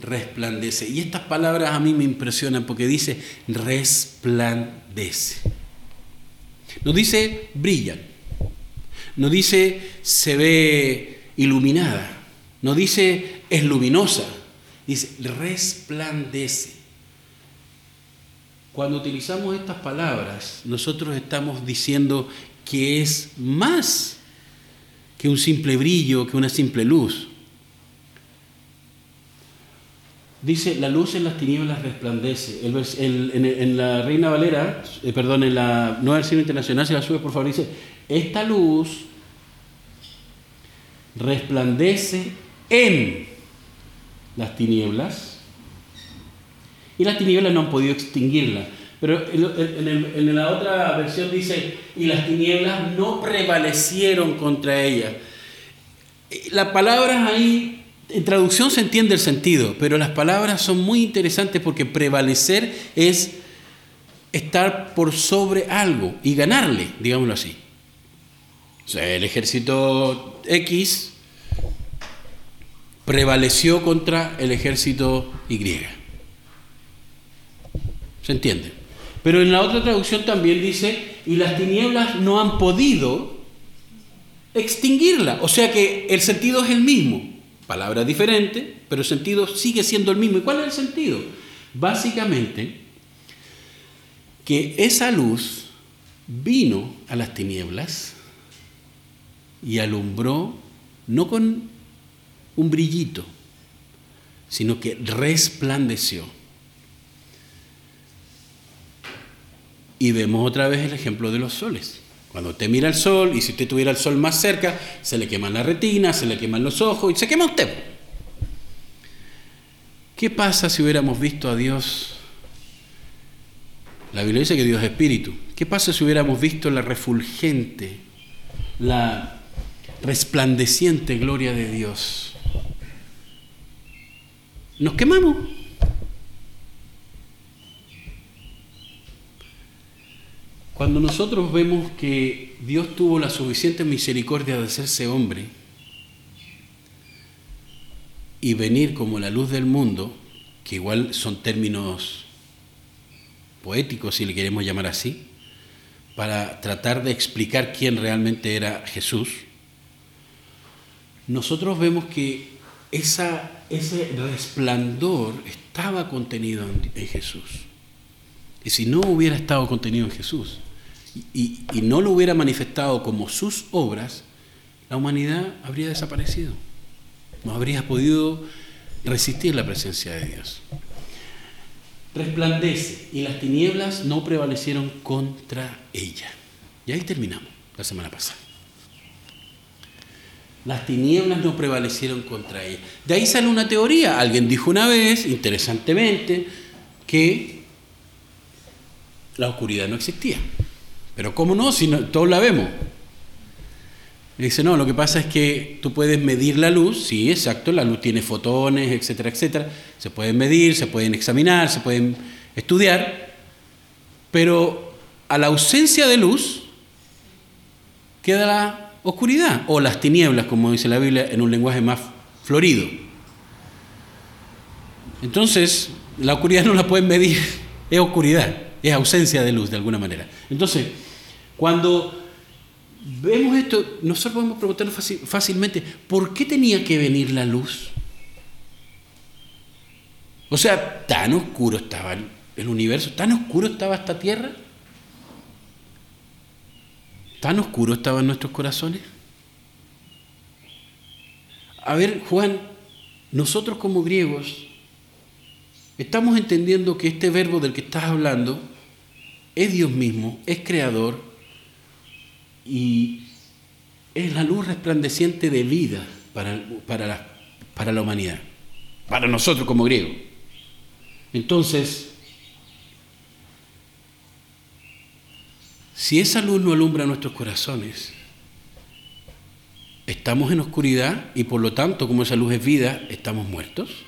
resplandece. Y estas palabras a mí me impresionan porque dice resplandece. No dice brilla, no dice se ve iluminada, no dice es luminosa, dice resplandece. Cuando utilizamos estas palabras, nosotros estamos diciendo que es más que un simple brillo, que una simple luz. Dice, la luz en las tinieblas resplandece. en, la Reina Valera, eh, perdón, en la Nueva Versión Internacional, si la sube por favor, dice, esta luz resplandece en las tinieblas y las tinieblas no han podido extinguirla. Pero en, la otra versión dice, y las tinieblas no prevalecieron contra ella. Las palabras ahí, en traducción se entiende el sentido, pero las palabras son muy interesantes porque prevalecer es estar por sobre algo y ganarle, digámoslo así. O sea, el ejército X prevaleció contra el ejército Y. ¿Se entiende? Pero en la otra traducción también dice, y las tinieblas no han podido extinguirla. O sea que el sentido es el mismo. Palabra diferente, pero el sentido sigue siendo el mismo. ¿Y cuál es el sentido? Básicamente, que esa luz vino a las tinieblas y alumbró no con un brillito, sino que resplandeció. Y vemos otra vez el ejemplo de los soles. Cuando usted mira el sol y si usted tuviera el sol más cerca, se le queman la retina, se le queman los ojos y se quema usted. ¿Qué pasa si hubiéramos visto a Dios? La Biblia dice que Dios es espíritu. ¿Qué pasa si hubiéramos visto la refulgente, la resplandeciente gloria de Dios? Nos quemamos. Cuando nosotros vemos que Dios tuvo la suficiente misericordia de hacerse hombre y venir como la luz del mundo, que igual son términos poéticos si le queremos llamar así, para tratar de explicar quién realmente era Jesús, nosotros vemos que ese resplandor estaba contenido en, en Jesús. Y si no hubiera estado contenido en Jesús, y, no lo hubiera manifestado como sus obras, la humanidad habría desaparecido. No habría podido resistir la presencia de Dios. Resplandece y las tinieblas no prevalecieron contra ella. Y ahí terminamos la semana pasada. Las tinieblas no prevalecieron contra ella. De ahí sale una teoría. Alguien dijo una vez, interesantemente, que la oscuridad no existía. Pero ¿cómo no? Si todos la vemos. dice, no, lo que pasa es que tú puedes medir la luz, sí, exacto, la luz tiene fotones, etcétera, etcétera. Se pueden medir, se pueden examinar, se pueden estudiar, pero a la ausencia de luz queda la oscuridad o las tinieblas, como dice la Biblia en un lenguaje más florido. Entonces, la oscuridad no la pueden medir, es oscuridad, es ausencia de luz de alguna manera. Entonces, cuando vemos esto, nosotros podemos preguntarnos fácilmente, ¿por qué tenía que venir la luz? O sea, tan oscuro estaba el universo, tan oscuro estaba esta tierra, tan oscuro estaban nuestros corazones. A ver, Juan, nosotros como griegos estamos entendiendo que este verbo del que estás hablando es Dios mismo, es creador, y es la luz resplandeciente de vida para, para, la, para la humanidad, para nosotros como griegos. Entonces, si esa luz no alumbra nuestros corazones, estamos en oscuridad y por lo tanto, como esa luz es vida, estamos muertos.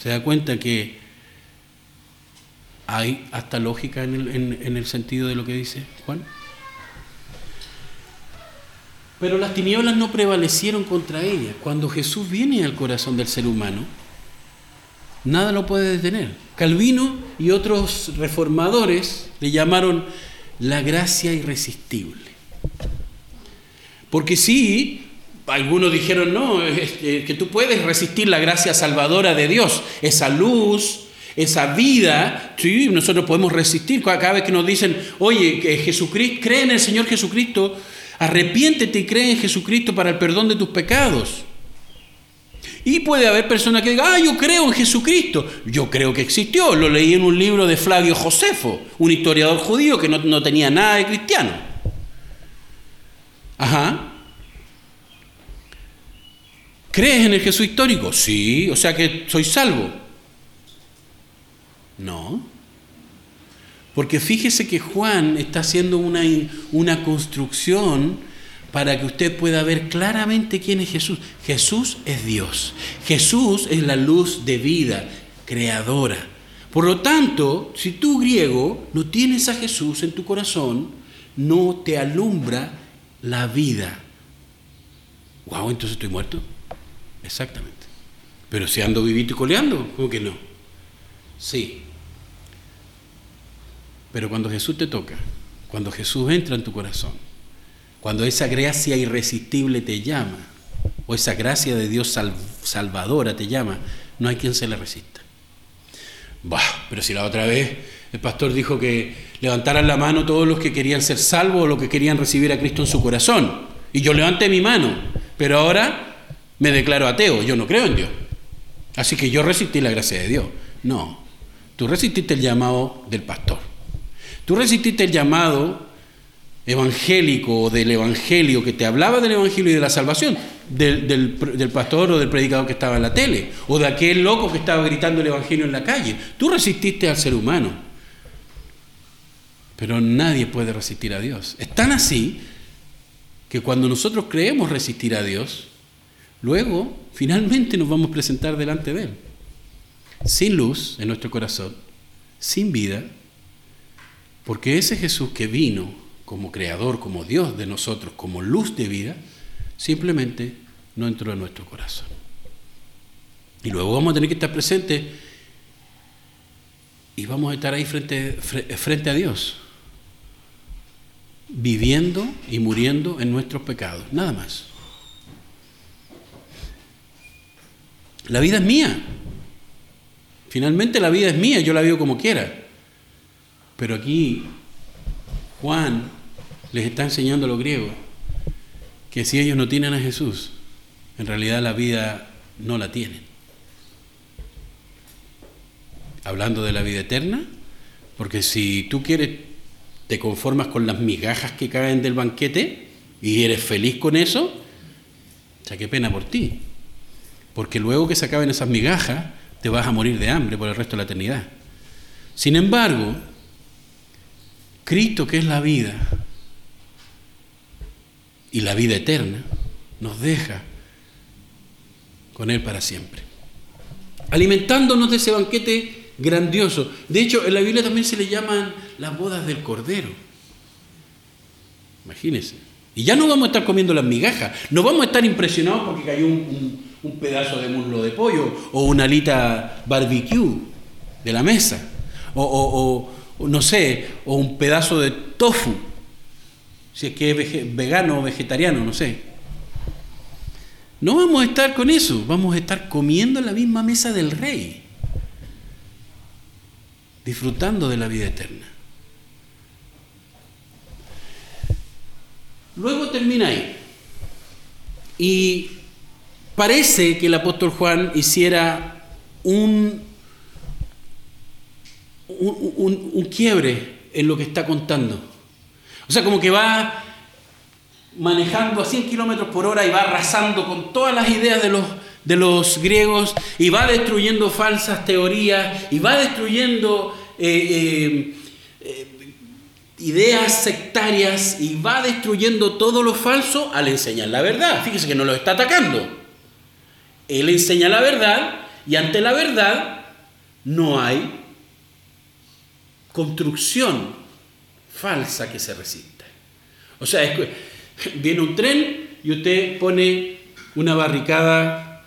Se da cuenta que hay hasta lógica en el, sentido de lo que dice Juan. Pero las tinieblas no prevalecieron contra ella. Cuando Jesús viene al corazón del ser humano, nada lo puede detener. Calvino y otros reformadores le llamaron la gracia irresistible. Porque sí, algunos dijeron, no, que tú puedes resistir la gracia salvadora de Dios, esa luz, esa vida, sí, nosotros podemos resistir. Cada vez que nos dicen, oye, que Jesucristo, cree en el Señor Jesucristo, arrepiéntete y cree en Jesucristo para el perdón de tus pecados. Y puede haber personas que digan, ah, yo creo en Jesucristo. Yo creo que existió. Lo leí en un libro de Flavio Josefo, un historiador judío que no, no tenía nada de cristiano. Ajá. ¿Crees en el Jesús histórico? Sí, o sea que soy salvo. No. Porque fíjese que Juan está haciendo una, una construcción para que usted pueda ver claramente quién es Jesús. Jesús es Dios. Jesús es la luz de vida, creadora. Por lo tanto, si tú griego no tienes a Jesús en tu corazón, no te alumbra la vida, Wow, entonces estoy muerto. Exactamente. Pero si ando vivito y coleando, ¿cómo que no? Sí. Pero cuando Jesús te toca, cuando Jesús entra en tu corazón, cuando esa gracia irresistible te llama, o esa gracia de Dios salvadora te llama, no hay quien se le resista. Bah, pero si la otra vez el pastor dijo que levantaran la mano todos los que querían ser salvos o los que querían recibir a Cristo en su corazón. Y yo levanté mi mano, pero ahora me declaro ateo, yo no creo en Dios. Así que yo resistí la gracia de Dios. No, tú resististe el llamado del pastor. Tú resististe el llamado evangélico o del evangelio que te hablaba del evangelio y de la salvación, del, del, pastor o del predicador que estaba en la tele, o de aquel loco que estaba gritando el evangelio en la calle. Tú resististe al ser humano, pero nadie puede resistir a Dios. Es tan así que cuando nosotros creemos resistir a Dios, luego finalmente nos vamos a presentar delante de Él, sin luz en nuestro corazón, sin vida, porque ese Jesús que vino como creador, como Dios de nosotros, como luz de vida, simplemente no entró en nuestro corazón. Y luego vamos a tener que estar presentes y vamos a estar ahí frente, frente a Dios, viviendo y muriendo en nuestros pecados, nada más. La vida es mía. Finalmente la vida es mía, yo la vivo como quiera. Pero aquí Juan les está enseñando a los griegos que si ellos no tienen a Jesús, en realidad la vida no la tienen. Hablando de la vida eterna, porque si tú quieres, te conformas con las migajas que caen del banquete y eres feliz con eso, o sea, qué pena por ti. Porque luego que se acaben esas migajas, te vas a morir de hambre por el resto de la eternidad. Sin embargo, Cristo, que es la vida, y la vida eterna, nos deja con Él para siempre. Alimentándonos de ese banquete grandioso. De hecho, en la Biblia también se le llaman las bodas del Cordero. Imagínense. Y ya no vamos a estar comiendo las migajas, no vamos a estar impresionados porque cayó un, pedazo de muslo de pollo o una alita barbecue de la mesa, o, o no sé, o un pedazo de tofu si es que es vegano o vegetariano, no sé. No vamos a estar con eso, vamos a estar comiendo en la misma mesa del rey, disfrutando de la vida eterna. Luego termina ahí. Y parece que el apóstol Juan hiciera un, un, quiebre en lo que está contando. O sea, como que va manejando a 100 kilómetros por hora y va arrasando con todas las ideas de los, de los griegos y va destruyendo falsas teorías y va destruyendo eh, eh, eh, ideas sectarias y va destruyendo todo lo falso al enseñar la verdad. Fíjese que no lo está atacando. Él enseña la verdad y ante la verdad no hay construcción falsa que se resiste. O sea, es que viene un tren y usted pone una barricada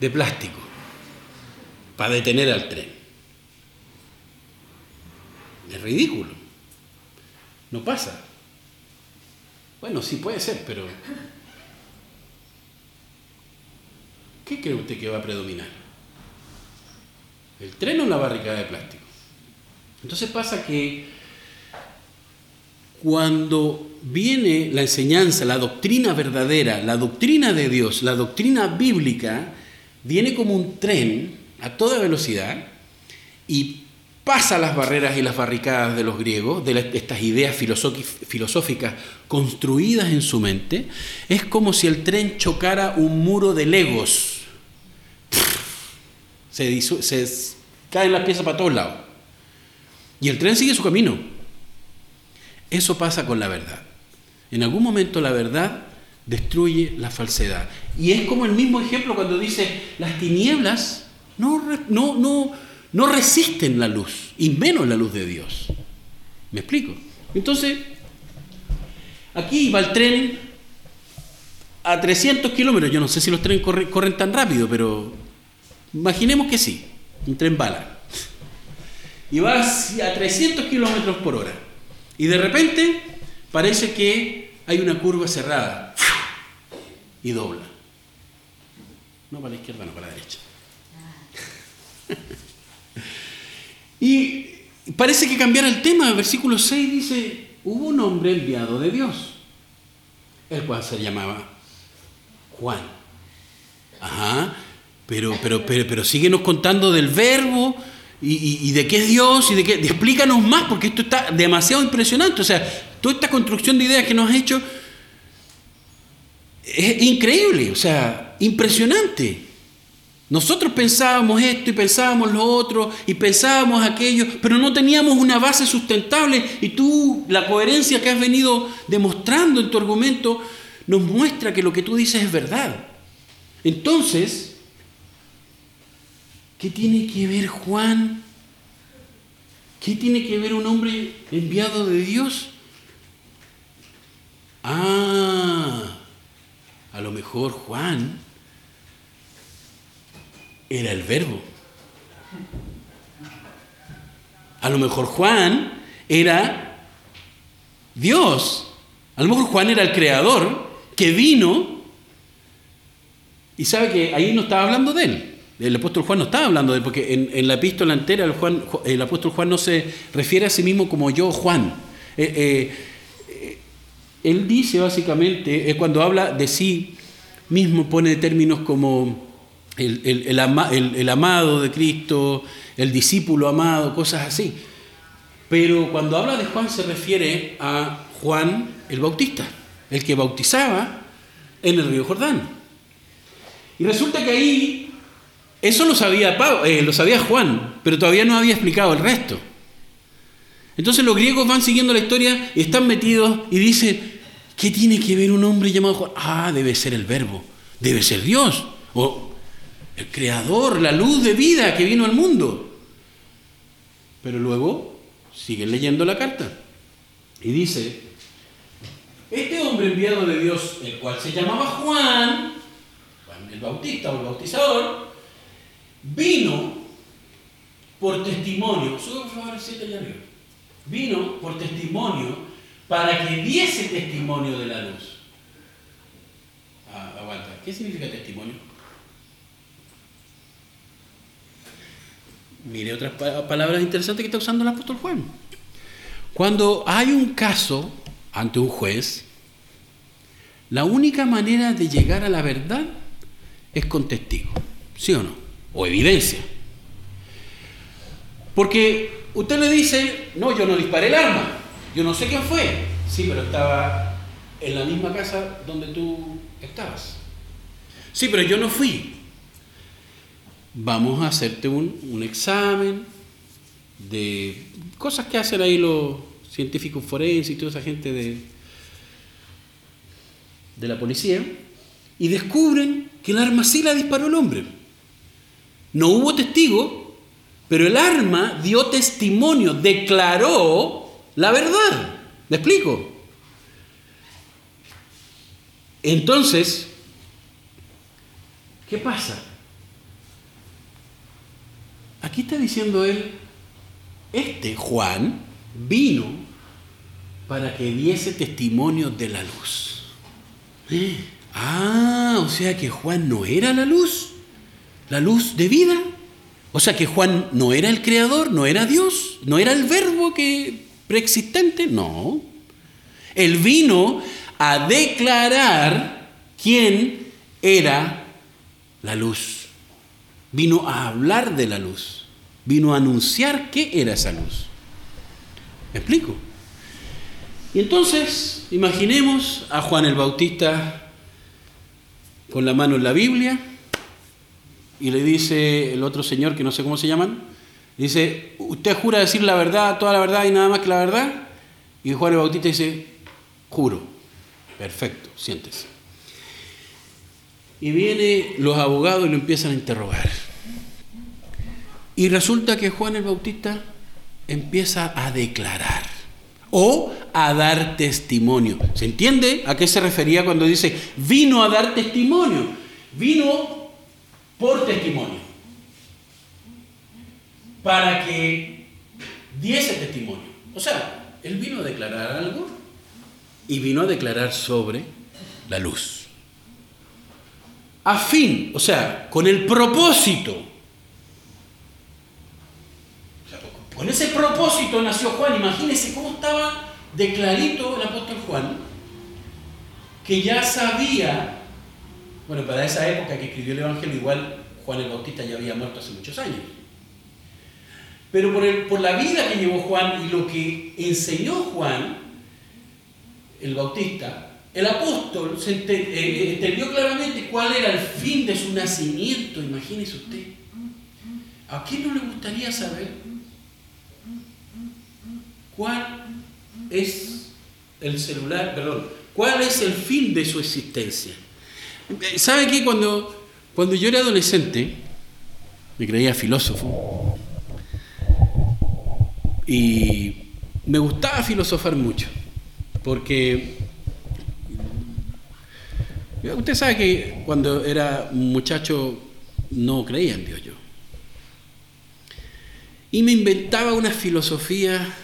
de plástico para detener al tren. Es ridículo. No pasa. Bueno, sí puede ser, pero ¿qué cree usted que va a predominar? ¿El tren o la barricada de plástico? Entonces pasa que cuando viene la enseñanza, la doctrina verdadera, la doctrina de Dios, la doctrina bíblica, viene como un tren a toda velocidad y pasa las barreras y las barricadas de los griegos, de estas ideas filosóficas construidas en su mente, es como si el tren chocara un muro de legos. Se, caen las piezas para todos lados. Y el tren sigue su camino. Eso pasa con la verdad. En algún momento la verdad destruye la falsedad. Y es como el mismo ejemplo cuando dice, las tinieblas no, no, no, no resisten la luz, y menos la luz de Dios. ¿Me explico? Entonces, aquí va el tren a 300 kilómetros, yo no sé si los trenes corren, tan rápido, pero imaginemos que sí, un tren bala. Y va a 300 kilómetros por hora. Y de repente parece que hay una curva cerrada y dobla. No para la izquierda, no para la derecha. y parece que cambiara el tema. Versículo 6 dice, hubo un hombre enviado de Dios, el cual se llamaba Juan. Ajá, pero, pero, pero, pero síguenos contando del verbo y, de qué es Dios y de qué. Explícanos más, porque esto está demasiado impresionante. O sea, toda esta construcción de ideas que nos has hecho es increíble, o sea, impresionante. Nosotros pensábamos esto y pensábamos lo otro y pensábamos aquello, pero no teníamos una base sustentable y tú, la coherencia que has venido demostrando en tu argumento, nos muestra que lo que tú dices es verdad. Entonces, ¿qué tiene que ver Juan? ¿Qué tiene que ver un hombre enviado de Dios? Ah, a lo mejor Juan era el verbo. A lo mejor Juan era Dios. A lo mejor Juan era el creador que vino y sabe que ahí no estaba hablando de él. El apóstol Juan no estaba hablando de porque en, la epístola entera el, Juan, el, apóstol Juan no se refiere a sí mismo como yo, Juan. Eh, eh, eh, él dice básicamente, cuando habla de sí mismo, pone términos como el, amado de Cristo, el discípulo amado, cosas así. Pero cuando habla de Juan se refiere a Juan el Bautista, el que bautizaba en el río Jordán. Y resulta que ahí, eso lo sabía, eh, lo sabía Juan, pero todavía no había explicado el resto. Entonces los griegos van siguiendo la historia y están metidos y dicen, ¿qué tiene que ver un hombre llamado Juan? Ah, debe ser el verbo, debe ser Dios. O el creador, la luz de vida que vino al mundo. Pero luego siguen leyendo la carta y dice, este hombre enviado de Dios, el cual se llamaba Juan, Juan el Bautista o el Bautizador, vino por testimonio, vino por testimonio para que diese testimonio de la luz. Ah, aguanta, ¿qué significa testimonio? Mire otras palabras interesantes que está usando el apóstol Juan. Cuando hay un caso ante un juez, la única manera de llegar a la verdad es con testigo, ¿sí o no? O evidencia. Porque usted le dice, no, yo no disparé el arma, yo no sé quién fue. Sí, pero estaba en la misma casa donde tú estabas. Sí, pero yo no fui vamos a hacerte un, examen de cosas que hacen ahí los científicos forenses y toda esa gente de, de la policía, y descubren que el arma sí la disparó el hombre. No hubo testigo, pero el arma dio testimonio, declaró la verdad. ¿Me explico? Entonces, ¿qué pasa? Aquí está diciendo él, este Juan vino para que diese testimonio de la luz. Ah, o sea que Juan no era la luz, la luz de vida. O sea que Juan no era el creador, no era Dios, no era el verbo que preexistente, no. Él vino a declarar quién era la luz vino a hablar de la luz, vino a anunciar qué era esa luz. ¿Me explico? Y entonces, imaginemos a Juan el Bautista con la mano en la Biblia y le dice el otro señor, que no sé cómo se llaman, dice, ¿usted jura decir la verdad, toda la verdad y nada más que la verdad? Y Juan el Bautista dice, juro. Perfecto, siéntese. Y vienen los abogados y lo empiezan a interrogar. Y resulta que Juan el Bautista empieza a declarar o a dar testimonio. ¿Se entiende a qué se refería cuando dice vino a dar testimonio? Vino por testimonio. Para que diese testimonio. O sea, él vino a declarar algo y vino a declarar sobre la luz. A fin, o sea, con el propósito Con ese propósito nació Juan. Imagínense cómo estaba de clarito el apóstol Juan, que ya sabía, bueno, para esa época que escribió el Evangelio, igual Juan el Bautista ya había muerto hace muchos años. Pero por, el, por la vida que llevó Juan y lo que enseñó Juan, el Bautista, el apóstol se eh, entendió claramente cuál era el fin de su nacimiento, imagínese usted. ¿A quién no le gustaría saber ¿Cuál es el celular, perdón, cuál es el fin de su existencia? ¿Sabe qué? Cuando, cuando yo era adolescente, me creía filósofo y me gustaba filosofar mucho, porque usted sabe que cuando era muchacho no creía en Dios yo. Y me inventaba una filosofía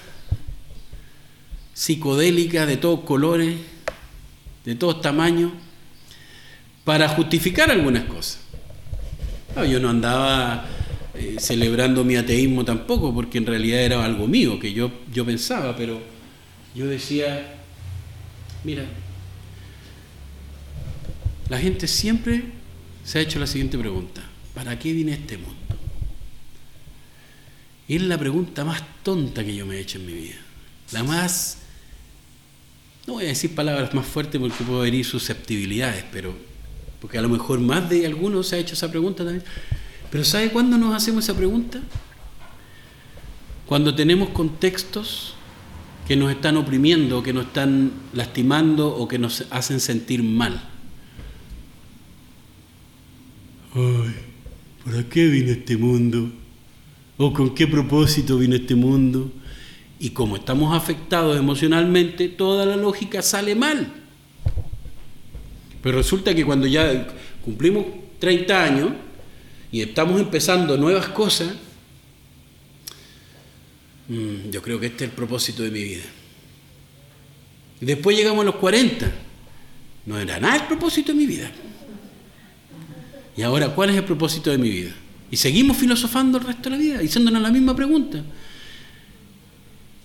psicodélica de todos colores, de todos tamaños, para justificar algunas cosas. yo no andaba eh, celebrando mi ateísmo tampoco, porque en realidad era algo mío, que yo, yo pensaba, pero yo decía, mira, la gente siempre se ha hecho la siguiente pregunta, ¿para qué viene este mundo? Es la pregunta más tonta que yo me he hecho en mi vida, la más no voy a decir palabras más fuertes porque puedo herir susceptibilidades, pero porque a lo mejor más de algunos se ha hecho esa pregunta también. Pero ¿sabe cuándo nos hacemos esa pregunta? Cuando tenemos contextos que nos están oprimiendo, que nos están lastimando o que nos hacen sentir mal. Ay, ¿para qué vino este mundo? ¿O con qué propósito vino este mundo? Y como estamos afectados emocionalmente, toda la lógica sale mal. Pero resulta que cuando ya cumplimos 30 años y estamos empezando nuevas cosas, mm, yo creo que este es el propósito de mi vida. Y después llegamos a los 40. No era nada el propósito de mi vida. Y ahora, ¿cuál es el propósito de mi vida? Y seguimos filosofando el resto de la vida, haciéndonos la misma pregunta.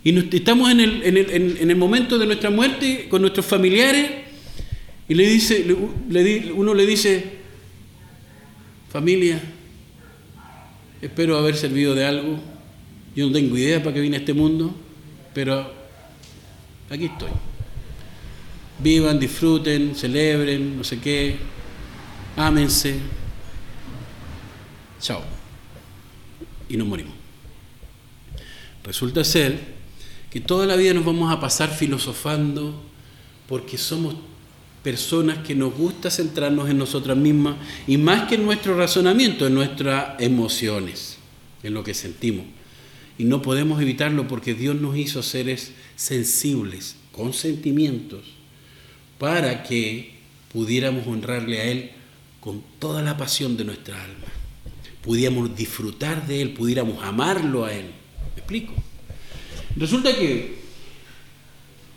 Y estamos en el, en, el, momento de nuestra muerte con nuestros familiares y le dice, uno le dice, familia, espero haber servido de algo. Yo no tengo idea para qué vine a este mundo, pero aquí estoy. Vivan, disfruten, celebren, no sé qué, ámense. Chao. Y nos morimos. Resulta ser que toda la vida nos vamos a pasar filosofando porque somos personas que nos gusta centrarnos en nosotras mismas y más que en nuestro razonamiento, en nuestras emociones, en lo que sentimos. Y no podemos evitarlo porque Dios nos hizo seres sensibles, con sentimientos, para que pudiéramos honrarle a Él con toda la pasión de nuestra alma. Pudiéramos disfrutar de Él, pudiéramos amarlo a Él. ¿Me explico? Resulta que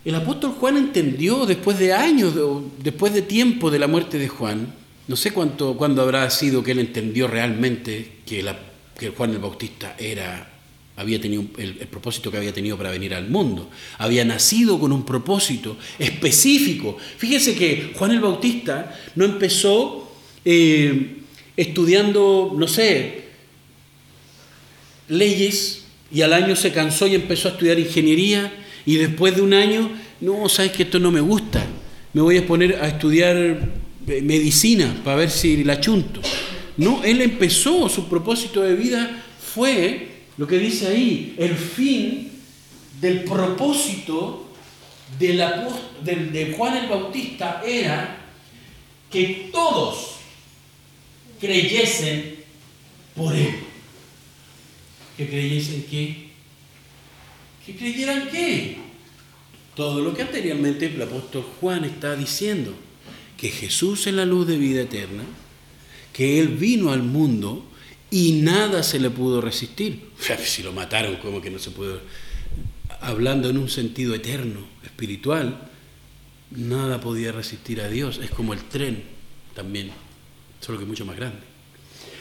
el apóstol Juan entendió después de años, después de tiempo de la muerte de Juan, no sé cuánto, cuándo habrá sido que él entendió realmente que, Juan el Bautista era, había tenido el, propósito que había tenido para venir al mundo. Había nacido con un propósito específico. Fíjese que Juan el Bautista no empezó eh, estudiando, no sé, leyes y al año se cansó y empezó a estudiar ingeniería y después de un año, no, sabes que esto no me gusta, me voy a poner a estudiar eh, medicina para ver si la chunto. No, él empezó, su propósito de vida fue lo que dice ahí, el fin del propósito de, de Juan el Bautista era que todos creyesen por él que creyesen qué? Que creyeran qué? todo lo que anteriormente el apóstol Juan está diciendo, que Jesús es la luz de vida eterna, que Él vino al mundo y nada se le pudo resistir. si lo mataron, como que no se pudo... Hablando en un sentido eterno, espiritual, nada podía resistir a Dios. Es como el tren también, solo que mucho más grande.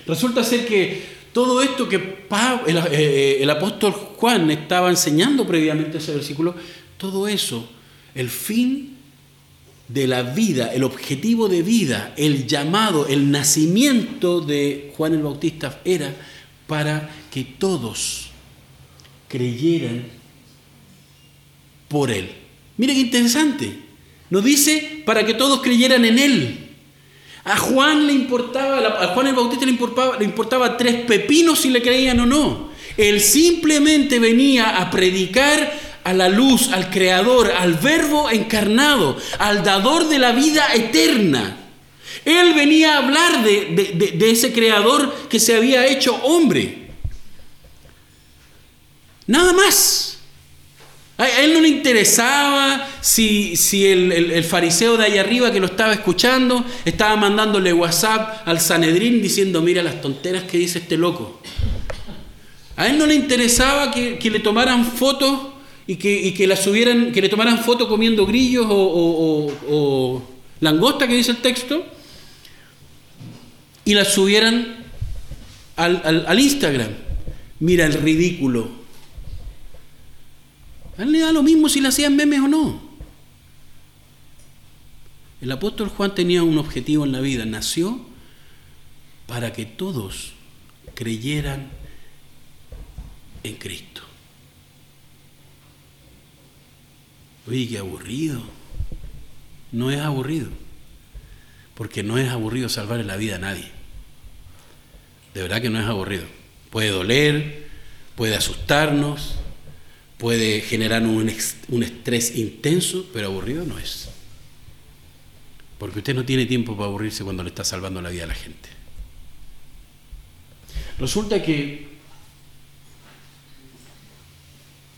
Resulta ser que todo esto que eh, el, apóstol Juan estaba enseñando previamente ese versículo, todo eso, el fin de la vida, el objetivo de vida, el llamado, el nacimiento de Juan el Bautista era para que todos creyeran por él. Mire qué interesante. Nos dice para que todos creyeran en él. A Juan le importaba, Juan el Bautista le importaba, le importaba tres pepinos si le creían o no. Él simplemente venía a predicar a la luz, al Creador, al Verbo encarnado, al dador de la vida eterna. Él venía a hablar de, de ese Creador que se había hecho hombre. Nada más. A él no le interesaba si, si el, fariseo de ahí arriba que lo estaba escuchando estaba mandándole WhatsApp al Sanedrín diciendo, mira las tonteras que dice este loco. A él no le interesaba que, le tomaran fotos y que, la subieran, que le tomaran fotos comiendo grillos o, langosta, que dice el texto, y la subieran al, al Instagram. Mira el ridículo a él le da lo mismo si le hacían memes o no. El apóstol Juan tenía un objetivo en la vida, nació para que todos creyeran en Cristo. Oye, qué aburrido. No es aburrido, porque no es aburrido salvar la vida a nadie. De verdad que no es aburrido. Puede doler, puede asustarnos, puede generar un, estrés intenso, pero aburrido no es. Porque usted no tiene tiempo para aburrirse cuando le está salvando la vida a la gente. Resulta que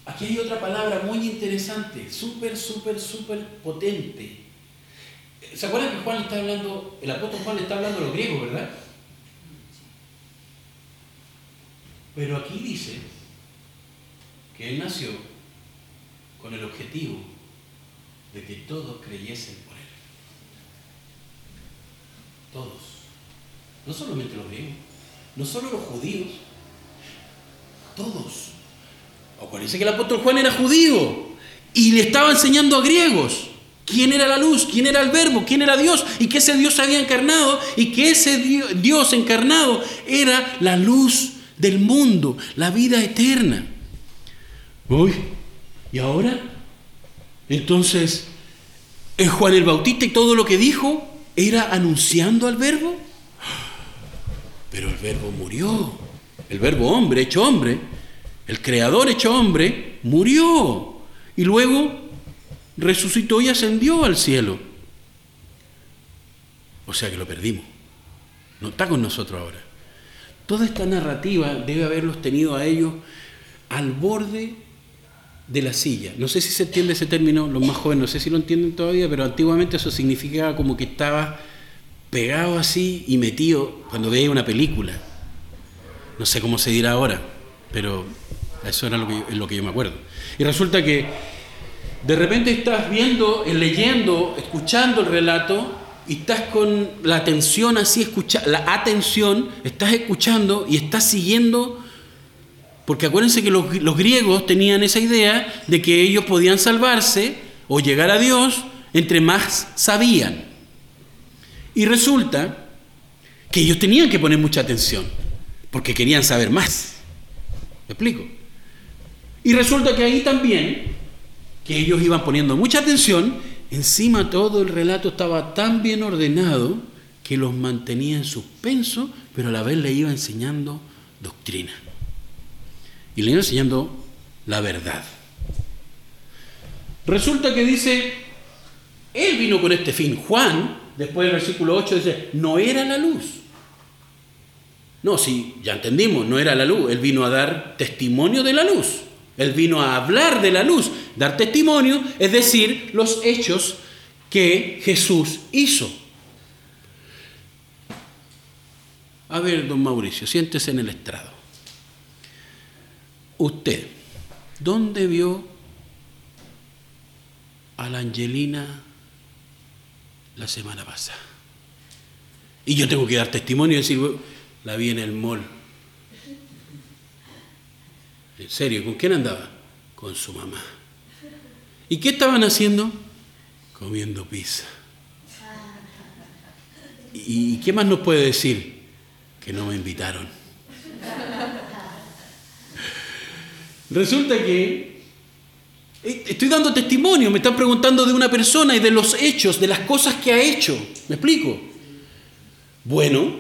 aquí hay otra palabra muy interesante, súper, súper, súper potente. ¿Se acuerdan que Juan le está hablando, el apóstol Juan le está hablando a los griegos, verdad? Pero aquí dice que Él nació con el objetivo de que todos creyesen por Él. Todos. No solamente los griegos, no solo los judíos, todos. Acuérdense que el apóstol Juan era judío y le estaba enseñando a griegos quién era la luz, quién era el verbo, quién era Dios y que ese Dios había encarnado y que ese Dios encarnado era la luz del mundo, la vida eterna. Uy, ¿y ahora? Entonces, ¿es Juan el Bautista y todo lo que dijo era anunciando al verbo? Pero el verbo murió. El verbo hombre, hecho hombre, el creador hecho hombre, murió. Y luego resucitó y ascendió al cielo. O sea que lo perdimos. No está con nosotros ahora. Toda esta narrativa debe haberlos tenido a ellos al borde de la silla. No sé si se entiende ese término, los más jóvenes no sé si lo entienden todavía, pero antiguamente eso significaba como que estaba pegado así y metido cuando veía una película. No sé cómo se dirá ahora, pero eso era lo que, lo que yo me acuerdo. Y resulta que de repente estás viendo, leyendo, escuchando el relato y estás con la atención así, escucha, la atención, estás escuchando y estás siguiendo porque acuérdense que los, griegos tenían esa idea de que ellos podían salvarse o llegar a Dios entre más sabían. Y resulta que ellos tenían que poner mucha atención, porque querían saber más. ¿Me explico? Y resulta que ahí también, que ellos iban poniendo mucha atención, encima todo el relato estaba tan bien ordenado que los mantenía en suspenso, pero a la vez le iba enseñando doctrina y le iba enseñando la verdad. Resulta que dice, él vino con este fin. Juan, después del versículo 8, dice, no era la luz. No, sí, ya entendimos, no era la luz. Él vino a dar testimonio de la luz. Él vino a hablar de la luz, dar testimonio, es decir, los hechos que Jesús hizo. A ver, don Mauricio, siéntese en el estrado. Usted, ¿dónde vio a la Angelina la semana pasada? Y yo tengo que dar testimonio y decir, la vi en el mall. En serio, ¿con quién andaba? Con su mamá. ¿Y qué estaban haciendo? Comiendo pizza. ¿Y qué más nos puede decir? Que no me invitaron. Resulta que eh, estoy dando testimonio, me están preguntando de una persona y de los hechos, de las cosas que ha hecho. ¿Me explico? Bueno,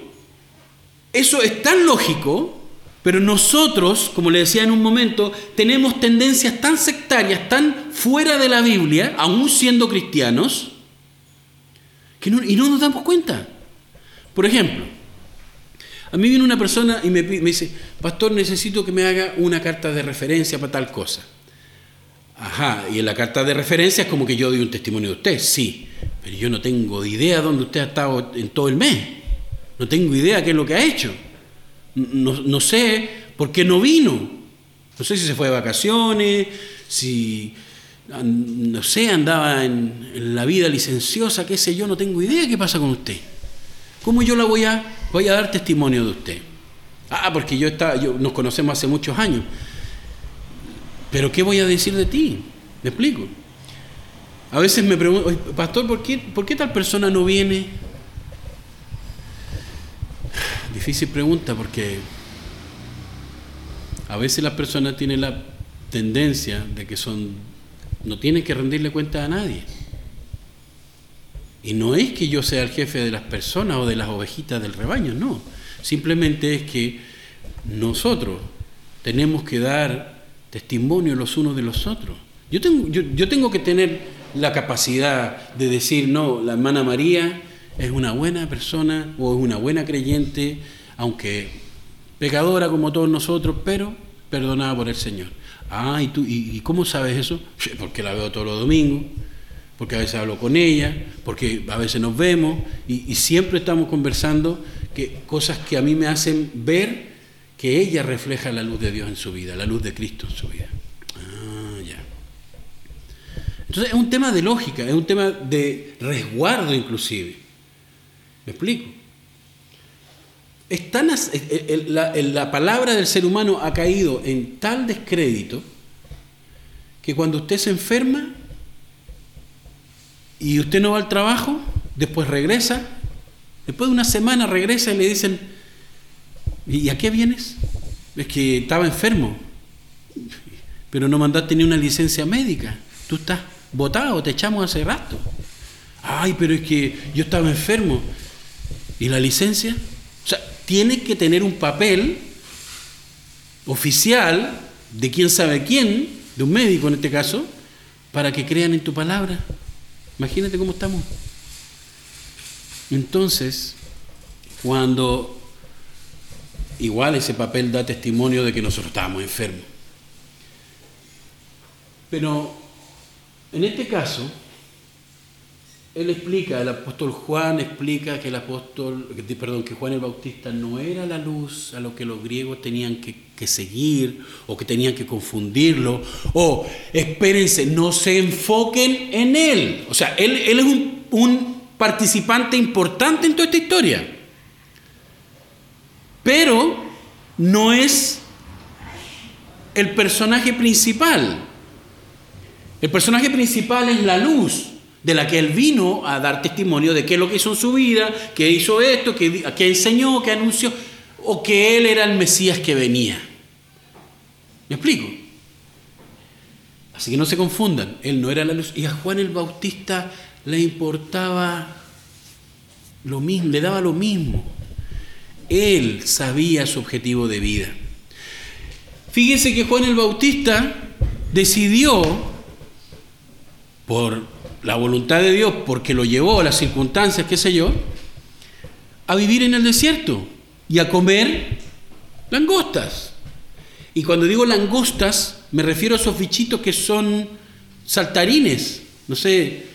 eso es tan lógico, pero nosotros, como le decía en un momento, tenemos tendencias tan sectarias, tan fuera de la Biblia, aún siendo cristianos, que y no nos damos cuenta. Por ejemplo, a mí viene una persona y me, dice, pastor, necesito que me haga una carta de referencia para tal cosa. Ajá, y en la carta de referencia es como que yo doy un testimonio de usted, sí, pero yo no tengo idea dónde usted ha estado en todo el mes. No tengo idea qué es lo que ha hecho. No, sé por qué no vino. No sé si se fue de vacaciones, si, no sé, andaba en, la vida licenciosa, qué sé yo, no tengo idea qué pasa con usted. ¿Cómo yo la voy a, voy a dar testimonio de usted? Ah, porque yo, está, yo nos conocemos hace muchos años. Pero ¿qué voy a decir de ti? ¿Me explico? A veces me pregunto, pastor, ¿por qué, ¿por qué tal persona no viene? Difícil pregunta porque a veces las personas tienen la tendencia de que son no tienen que rendirle cuenta a nadie. Y no es que yo sea el jefe de las personas o de las ovejitas del rebaño, no. Simplemente es que nosotros tenemos que dar testimonio los unos de los otros. Yo tengo, yo, yo tengo que tener la capacidad de decir, no, la hermana María es una buena persona o es una buena creyente, aunque pecadora como todos nosotros, pero perdonada por el Señor. Ah, ¿y, tú, y, cómo sabes eso? Porque la veo todos los domingos, porque a veces hablo con ella, porque a veces nos vemos y, siempre estamos conversando que, cosas que a mí me hacen ver que ella refleja la luz de Dios en su vida, la luz de Cristo en su vida. Ah, ya. Entonces es un tema de lógica, es un tema de resguardo inclusive. ¿Me explico? la, palabra del ser humano ha caído en tal descrédito que cuando usted se enferma y usted no va al trabajo, después regresa, después de una semana regresa y le dicen, ¿y a qué vienes? Es que estaba enfermo, pero no mandaste ni una licencia médica, tú estás botado, te echamos hace rato. Ay, pero es que yo estaba enfermo. ¿Y la licencia? O sea, tiene que tener un papel oficial de quién sabe quién, de un médico en este caso, para que crean en tu palabra. Imagínate cómo estamos. Entonces, cuando igual ese papel da testimonio de que nosotros estábamos enfermos. Pero en este caso, él explica, el apóstol Juan explica que el apóstol, perdón, que Juan el Bautista no era la luz a lo que los griegos tenían que, seguir o que tenían que confundirlo. O, espérense, no se enfoquen en él. O sea, él, es un, un participante importante en toda esta historia. Pero no es el personaje principal. El personaje principal es la luz de la que él vino a dar testimonio de qué es lo que hizo en su vida, que hizo esto, que, enseñó, que anunció, o que él era el Mesías que venía. ¿Me explico? Así que no se confundan, él no era la luz. Y a Juan el Bautista le importaba lo mismo, le daba lo mismo. Él sabía su objetivo de vida. Fíjese que Juan el Bautista decidió, por la voluntad de Dios, porque lo llevó a las circunstancias, qué sé yo, a vivir en el desierto y a comer langostas. Y cuando digo langostas, Me refiero a esos bichitos que son saltarines, no sé.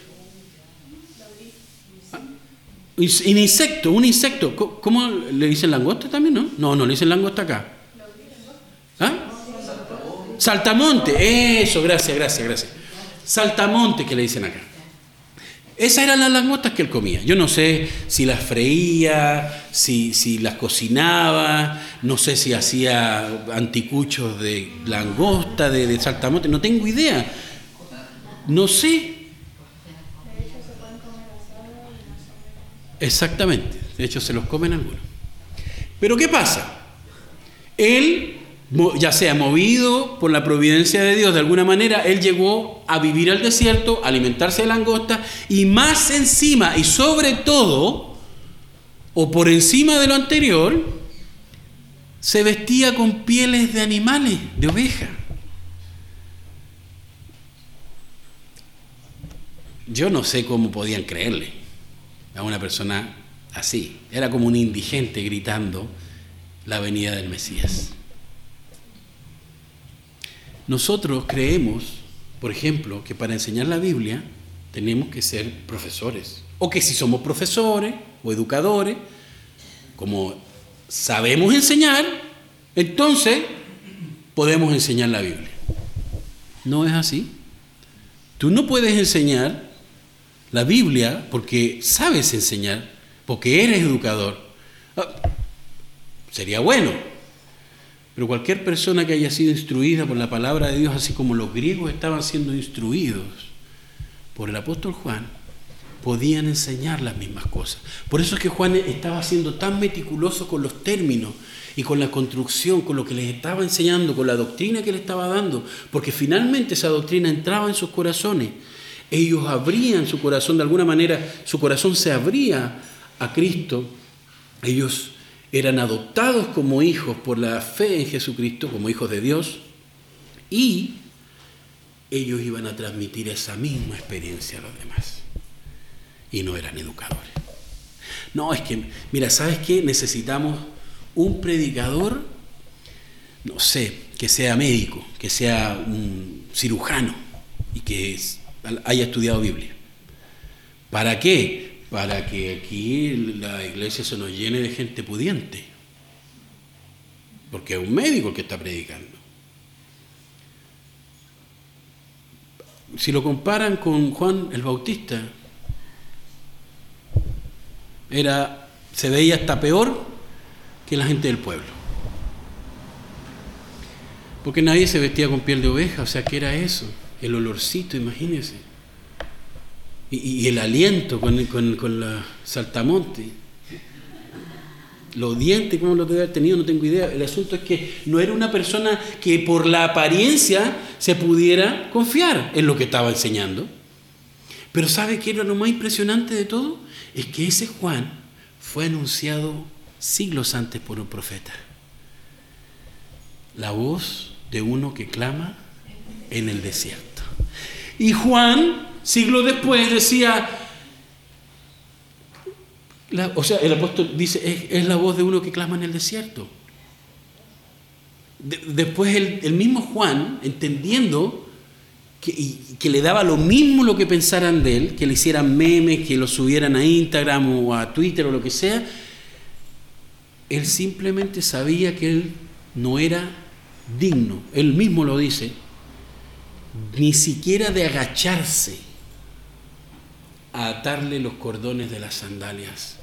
Un insecto, un insecto. ¿Cómo le dicen langosta también, no? No, no le dicen langosta acá. ¿Ah? Saltamonte, eso, gracias, gracias, gracias. Saltamonte que le dicen acá. Esas eran las langostas que él comía. Yo no sé si las freía, si, si las cocinaba, no sé si hacía anticuchos de langosta, de, de no tengo idea. No sé. Exactamente. De hecho, se los comen algunos. Pero ¿qué pasa? Él ya sea movido por la providencia de Dios de alguna manera, él llegó a vivir al desierto, a alimentarse de langosta y más encima y sobre todo, o por encima de lo anterior, se vestía con pieles de animales, de oveja. Yo no sé cómo podían creerle a una persona así. Era como un indigente gritando la venida del Mesías. Nosotros creemos, por ejemplo, que para enseñar la Biblia tenemos que ser profesores. O que si somos profesores o educadores, como sabemos enseñar, entonces podemos enseñar la Biblia. No es así. Tú no puedes enseñar la Biblia porque sabes enseñar, porque eres educador. Ah, sería bueno, pero cualquier persona que haya sido instruida por la palabra de Dios, así como los griegos estaban siendo instruidos por el apóstol Juan, podían enseñar las mismas cosas. Por eso es que Juan estaba siendo tan meticuloso con los términos y con la construcción, con lo que les estaba enseñando, con la doctrina que le estaba dando, porque finalmente esa doctrina entraba en sus corazones. Ellos abrían su corazón, de alguna manera su corazón se abría a Cristo. Ellos eran adoptados como hijos por la fe en Jesucristo, como hijos de Dios, y ellos iban a transmitir esa misma experiencia a los demás. Y no eran educadores. No, es que, mira, ¿sabes qué? Necesitamos un predicador, no sé, que sea médico, que sea un cirujano y que haya estudiado Biblia. ¿Para qué? Para que aquí la iglesia se nos llene de gente pudiente. Porque es un médico el que está predicando. Si lo comparan con Juan el Bautista, era, se veía hasta peor que la gente del pueblo. Porque nadie se vestía con piel de oveja, o sea, ¿qué era eso? El olorcito, imagínense. Y, el aliento con, con, la saltamonte. Los dientes, ¿cómo lo debe haber tenido? No tengo idea. El asunto es que no era una persona que por la apariencia se pudiera confiar en lo que estaba enseñando. Pero ¿sabe qué era lo más impresionante de todo? Es que ese Juan fue anunciado siglos antes por un profeta. La voz de uno que clama en el desierto. Y Juan Siglos después decía, o sea, el apóstol dice, es, la voz de uno que clama en el desierto. después el, mismo Juan, entendiendo que, que, le daba lo mismo lo que pensaran de él, que le hicieran memes, que lo subieran a Instagram o a Twitter o lo que sea, él simplemente sabía que él no era digno, él mismo lo dice, ni siquiera de agacharse a atarle los cordones de las sandalias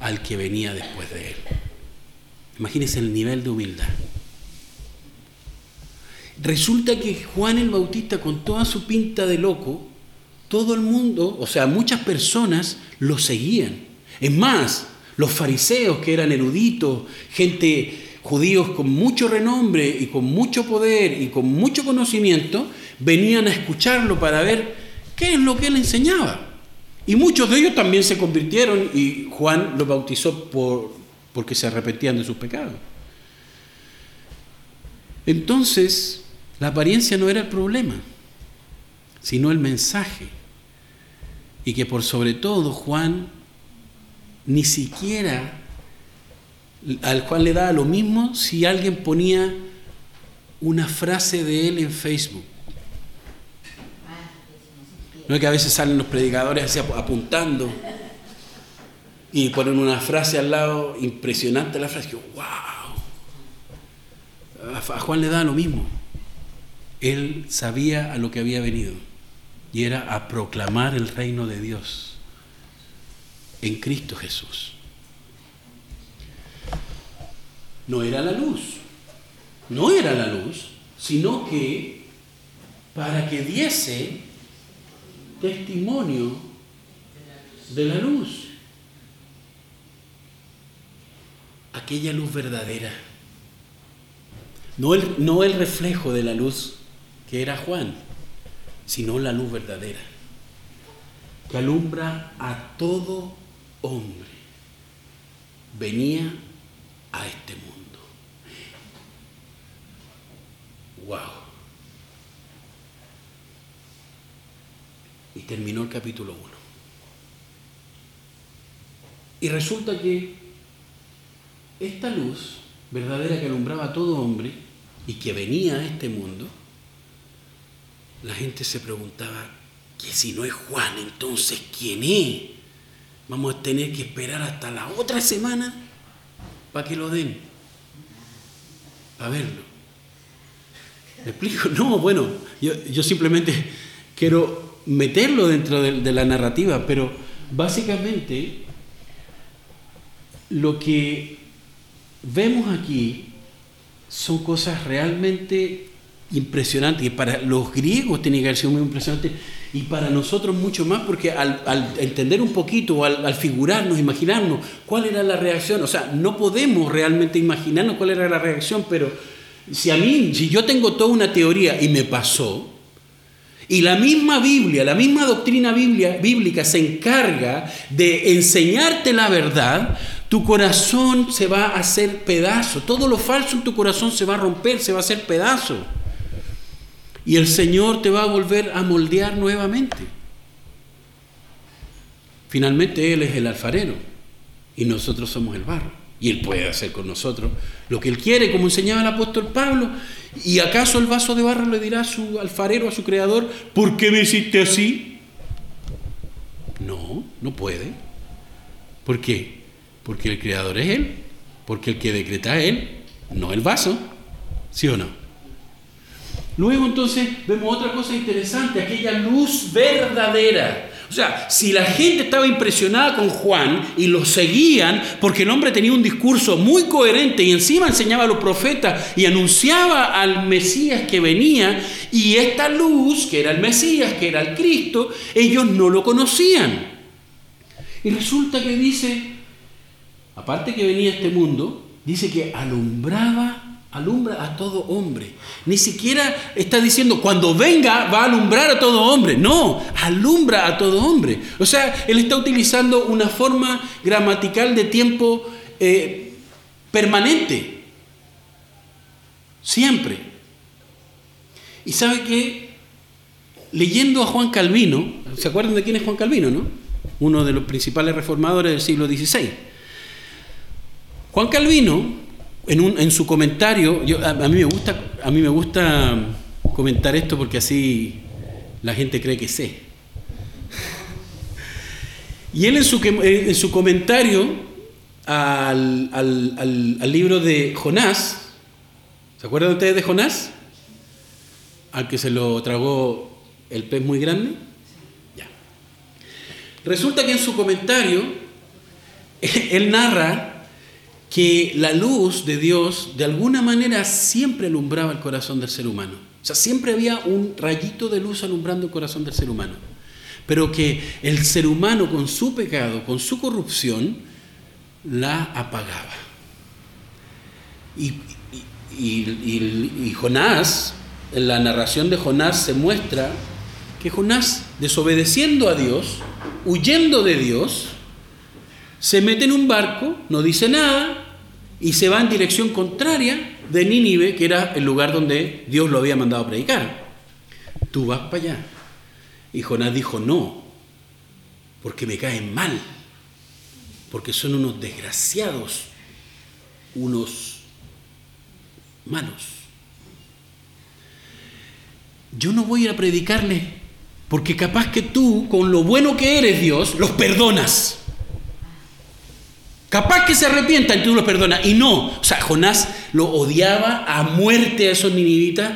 al que venía después de él. Imagínense el nivel de humildad. Resulta que Juan el Bautista, con toda su pinta de loco, todo el mundo, o sea, muchas personas lo seguían. Es más, los fariseos que eran eruditos, gente judíos con mucho renombre y con mucho poder y con mucho conocimiento, venían a escucharlo para ver qué es lo que él enseñaba. Y muchos de ellos también se convirtieron y Juan los bautizó por, porque se arrepentían de sus pecados. Entonces, la apariencia no era el problema, sino el mensaje. Y que por sobre todo Juan ni siquiera al Juan le daba lo mismo si alguien ponía una frase de él en Facebook. No es que a veces salen los predicadores así apuntando y ponen una frase al lado, impresionante la frase, wow. A Juan le da lo mismo. Él sabía a lo que había venido y era a proclamar el reino de Dios en Cristo Jesús. No era la luz, no era la luz, sino que para que diese testimonio de la luz, aquella luz verdadera, no el, no el reflejo de la luz que era Juan, sino la luz verdadera, que alumbra a todo hombre, venía a este mundo. ¡Wow! Y terminó el capítulo 1. Y resulta que esta luz verdadera que alumbraba a todo hombre y que venía a este mundo, la gente se preguntaba que si no es Juan, entonces ¿quién es? Vamos a tener que esperar hasta la otra semana para que lo den, para verlo. ¿Me explico? No, bueno, yo, simplemente quiero meterlo dentro de, la narrativa, pero básicamente lo que vemos aquí son cosas realmente impresionantes, y para los griegos tiene que haber sido muy impresionante, y para nosotros mucho más, porque al, entender un poquito, al, al, figurarnos, imaginarnos cuál era la reacción, o sea, no podemos realmente imaginarnos cuál era la reacción, pero si a mí, si yo tengo toda una teoría y me pasó, y la misma Biblia, la misma doctrina bíblica se encarga de enseñarte la verdad, tu corazón se va a hacer pedazo. Todo lo falso en tu corazón se va a romper, se va a hacer pedazo. Y el Señor te va a volver a moldear nuevamente. Finalmente Él es el alfarero y nosotros somos el barro. Y Él puede hacer con nosotros lo que Él quiere, como enseñaba el apóstol Pablo. ¿Y acaso el vaso de barro le dirá a su alfarero, a su creador, ¿por qué me hiciste así? No, no puede. ¿Por qué? Porque el creador es Él, porque el que decreta es Él, no el vaso. ¿Sí o no? Luego entonces vemos otra cosa interesante, aquella luz verdadera o sea, si la gente estaba impresionada con Juan y lo seguían porque el hombre tenía un discurso muy coherente y encima enseñaba a los profetas y anunciaba al Mesías que venía y esta luz, que era el Mesías, que era el Cristo, ellos no lo conocían. Y resulta que dice, aparte que venía a este mundo, dice que alumbraba alumbra a todo hombre. Ni siquiera está diciendo cuando venga va a alumbrar a todo hombre. No, alumbra a todo hombre. O sea, él está utilizando una forma gramatical de tiempo eh, permanente. Siempre. Y sabe que leyendo a Juan Calvino, ¿se acuerdan de quién es Juan Calvino, no? Uno de los principales reformadores del siglo XVI. Juan Calvino en, su comentario, a, mí me gusta, a mí me gusta comentar esto porque así la gente cree que sé. Y él en su, en su comentario al, al, libro de Jonás, ¿se acuerdan ustedes de Jonás? Al que se lo tragó el pez muy grande. Ya. Resulta que en su comentario él narra que la luz de Dios de alguna manera siempre alumbraba el corazón del ser humano. O sea, siempre había un rayito de luz alumbrando el corazón del ser humano. Pero que el ser humano con su pecado, con su corrupción, la apagaba. Y, y Jonás, en la narración de Jonás se muestra que Jonás, desobedeciendo a Dios, huyendo de Dios, se mete en un barco, no dice nada y se va en dirección contraria de Nínive, que era el lugar donde Dios lo había mandado a predicar. Tú vas para allá. Y Jonás dijo, no, porque me caen mal, porque son unos desgraciados, unos malos. yo no voy a predicarles, porque capaz que tú, con lo bueno que eres Dios, los perdonas. Capaz que se arrepienta y tú los perdonas. Y no, o sea, Jonás lo odiaba a muerte a esos ninivitas.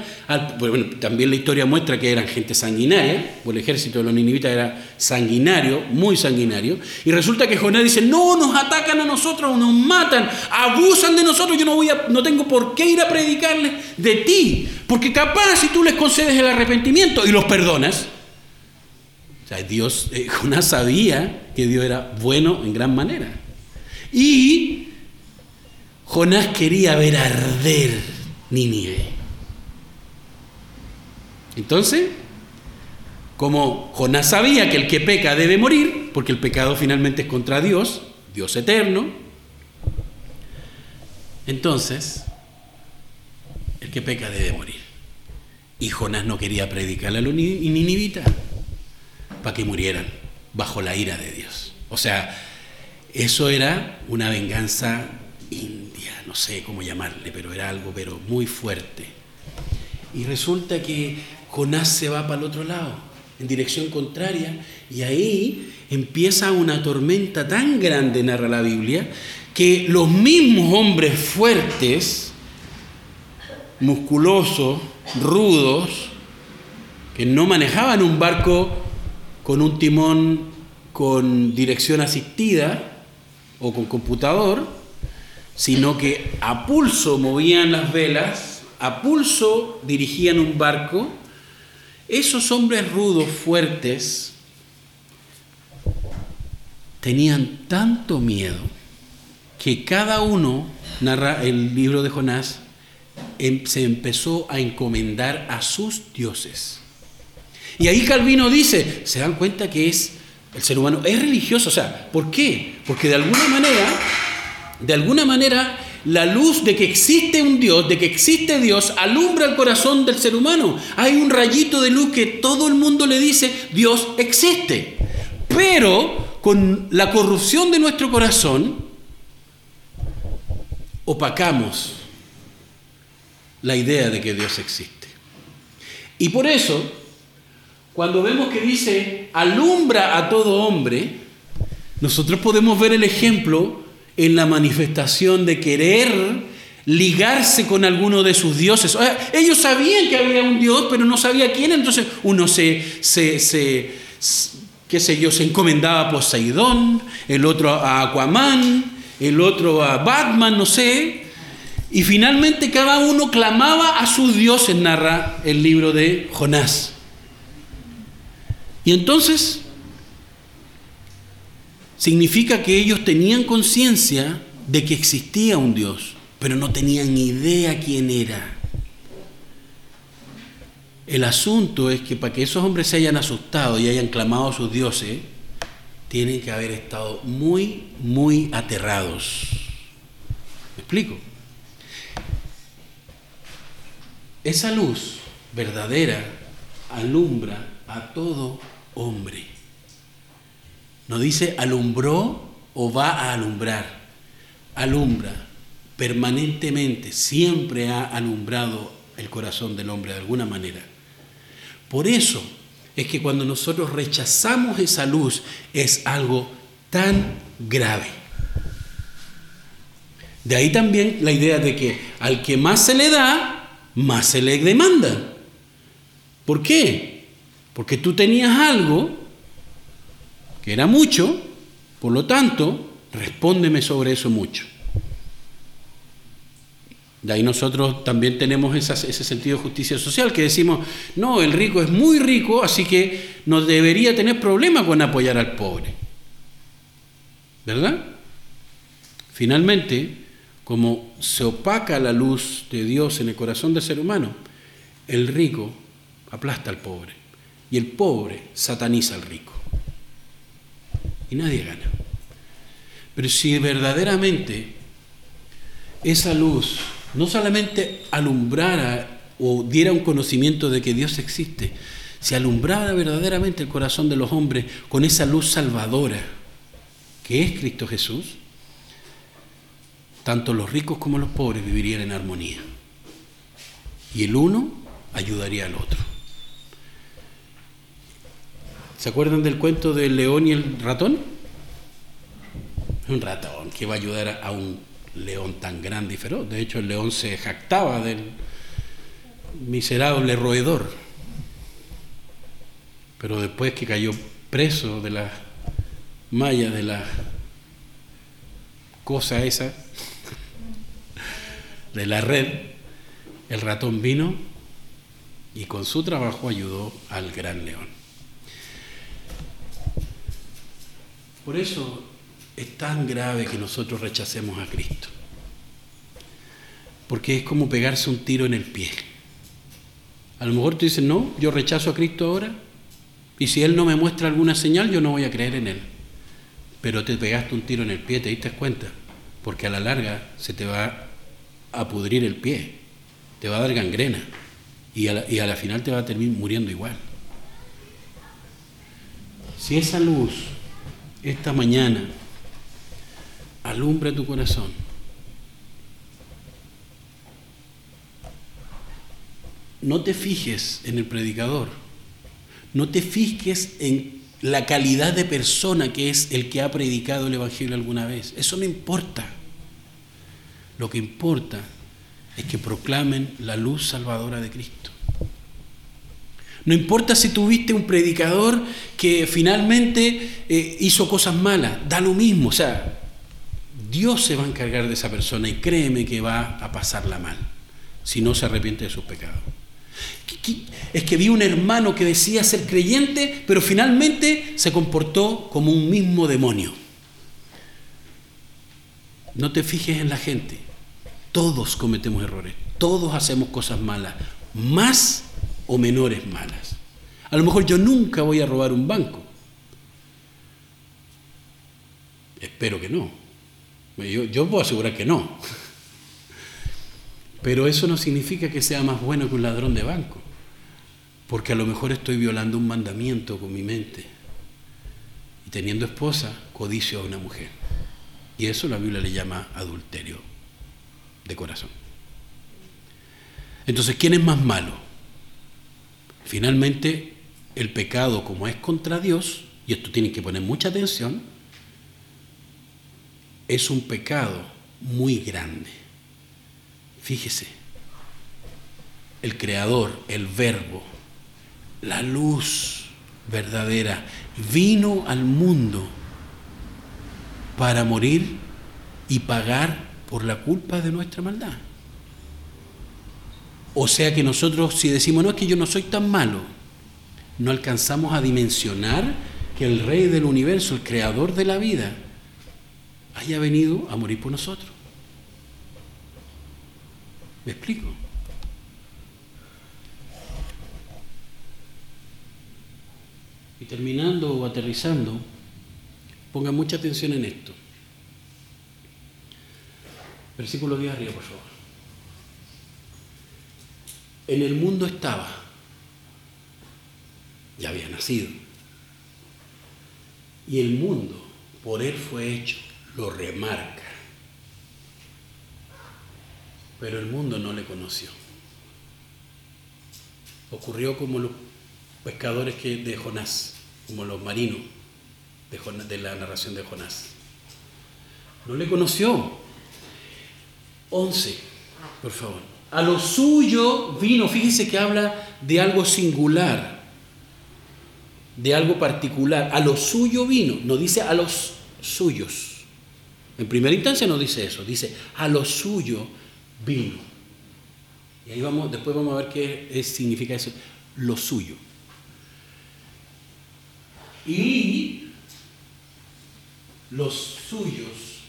Bueno, también la historia muestra que eran gente sanguinaria, el ejército de los ninivitas era sanguinario, muy sanguinario. Y resulta que Jonás dice, no, nos atacan a nosotros, nos matan, abusan de nosotros, yo no, voy a, no tengo por qué ir a predicarles de ti. Porque capaz si tú les concedes el arrepentimiento y los perdonas. O sea, Dios, eh, Jonás sabía que Dios era bueno en gran manera. Y Jonás quería ver arder Nínive. Entonces, como Jonás sabía que el que peca debe morir, porque el pecado finalmente es contra Dios, Dios eterno, entonces el que peca debe morir. Y Jonás no quería predicarle a los ninivitas para que murieran bajo la ira de Dios. O sea, eso era una venganza india, no sé cómo llamarle, pero era algo pero muy fuerte. Y resulta que Jonás se va para el otro lado, en dirección contraria, y ahí empieza una tormenta tan grande, narra la Biblia, que los mismos hombres fuertes, musculosos, rudos, que no manejaban un barco con un timón con dirección asistida, o con computador, sino que a pulso movían las velas, a pulso dirigían un barco. Esos hombres rudos, fuertes, tenían tanto miedo que cada uno, narra el libro de Jonás, em, se empezó a encomendar a sus dioses. Y ahí Calvino dice, se dan cuenta que es el ser humano es religioso, o sea, ¿por qué? Porque de alguna manera, de alguna manera, la luz de que existe un Dios, de que existe Dios, alumbra el corazón del ser humano. Hay un rayito de luz que todo el mundo le dice, Dios existe. Pero con la corrupción de nuestro corazón, opacamos la idea de que Dios existe. Y por eso, cuando vemos que dice, alumbra a todo hombre, nosotros podemos ver el ejemplo en la manifestación de querer ligarse con alguno de sus dioses. ellos sabían que había un Dios, pero no sabía quién, entonces uno se, se, se, qué sé yo, se encomendaba a Poseidón, el otro a Aquaman, el otro a Batman, no sé, y finalmente cada uno clamaba a sus dioses, narra el libro de Jonás. Y entonces significa que ellos tenían conciencia de que existía un Dios, pero no tenían idea quién era. El asunto es que para que esos hombres se hayan asustado y hayan clamado a sus dioses, tienen que haber estado muy, muy aterrados. ¿Me explico? Esa luz verdadera alumbra a todo hombre. No dice alumbró o va a alumbrar. Alumbra permanentemente, siempre ha alumbrado el corazón del hombre de alguna manera. Por eso es que cuando nosotros rechazamos esa luz es algo tan grave. De ahí también la idea de que al que más se le da, más se le demanda. ¿Por qué? Porque tú tenías algo que era mucho, por lo tanto, respóndeme sobre eso mucho. De ahí nosotros también tenemos ese sentido de justicia social, que decimos, no, el rico es muy rico, así que no debería tener problema con apoyar al pobre. ¿Verdad? Finalmente, como se opaca la luz de Dios en el corazón del ser humano, el rico aplasta al pobre y el pobre sataniza al rico. Y nadie gana. Pero si verdaderamente esa luz no solamente alumbrara o diera un conocimiento de que Dios existe, si alumbrara verdaderamente el corazón de los hombres con esa luz salvadora que es Cristo Jesús, tanto los ricos como los pobres vivirían en armonía. Y el uno ayudaría al otro. ¿Se acuerdan del cuento del león y el ratón? Un ratón que va a ayudar a un león tan grande y feroz. De hecho, el león se jactaba del miserable roedor. Pero después que cayó preso de la malla de la cosa esa, de la red, el ratón vino y con su trabajo ayudó al gran león. Por eso es tan grave que nosotros rechacemos a Cristo. Porque es como pegarse un tiro en el pie. A lo mejor tú dices, no, yo rechazo a Cristo ahora. Y si Él no me muestra alguna señal, yo no voy a creer en Él. Pero te pegaste un tiro en el pie, te diste cuenta. Porque a la larga se te va a pudrir el pie. Te va a dar gangrena. Y a la, y a la final te va a terminar muriendo igual. Si esa luz esta mañana alumbra tu corazón. No te fijes en el predicador, no te fijes en la calidad de persona que es el que ha predicado el Evangelio alguna vez. Eso no importa. Lo que importa es que proclamen la luz salvadora de Cristo. No importa si tuviste un predicador que finalmente eh, hizo cosas malas, da lo mismo. O sea, Dios se va a encargar de esa persona y créeme que va a pasarla mal si no se arrepiente de sus pecados. Es que vi un hermano que decía ser creyente, pero finalmente se comportó como un mismo demonio. No te fijes en la gente. Todos cometemos errores, todos hacemos cosas malas, más o menores malas. A lo mejor yo nunca voy a robar un banco. Espero que no. Yo, puedo asegurar que no. Pero eso no significa que sea más bueno que un ladrón de banco. Porque a lo mejor estoy violando un mandamiento con mi mente. Y teniendo esposa, codicio a una mujer. Y eso la Biblia le llama adulterio de corazón. Entonces, ¿quién es más malo? Finalmente, el pecado, como es contra Dios, y esto tienen que poner mucha atención, es un pecado muy grande. Fíjese, el Creador, el Verbo, la luz verdadera, vino al mundo para morir y pagar por la culpa de nuestra maldad. O sea que nosotros si decimos, no es que yo no soy tan malo, no alcanzamos a dimensionar que el rey del universo, el creador de la vida, haya venido a morir por nosotros. ¿Me explico? Y terminando o aterrizando, pongan mucha atención en esto. Versículo 10 arriba, por favor. En el mundo estaba, ya había nacido. Y el mundo, por él fue hecho, lo remarca. Pero el mundo no le conoció. Ocurrió como los pescadores que, de Jonás, como los marinos de, de la narración de Jonás. No le conoció. Once, por favor. A lo suyo vino, fíjense que habla de algo singular, de algo particular. A lo suyo vino, no dice a los suyos. En primera instancia no dice eso, dice a lo suyo vino. Y ahí vamos, después vamos a ver qué significa eso, lo suyo. Y los suyos,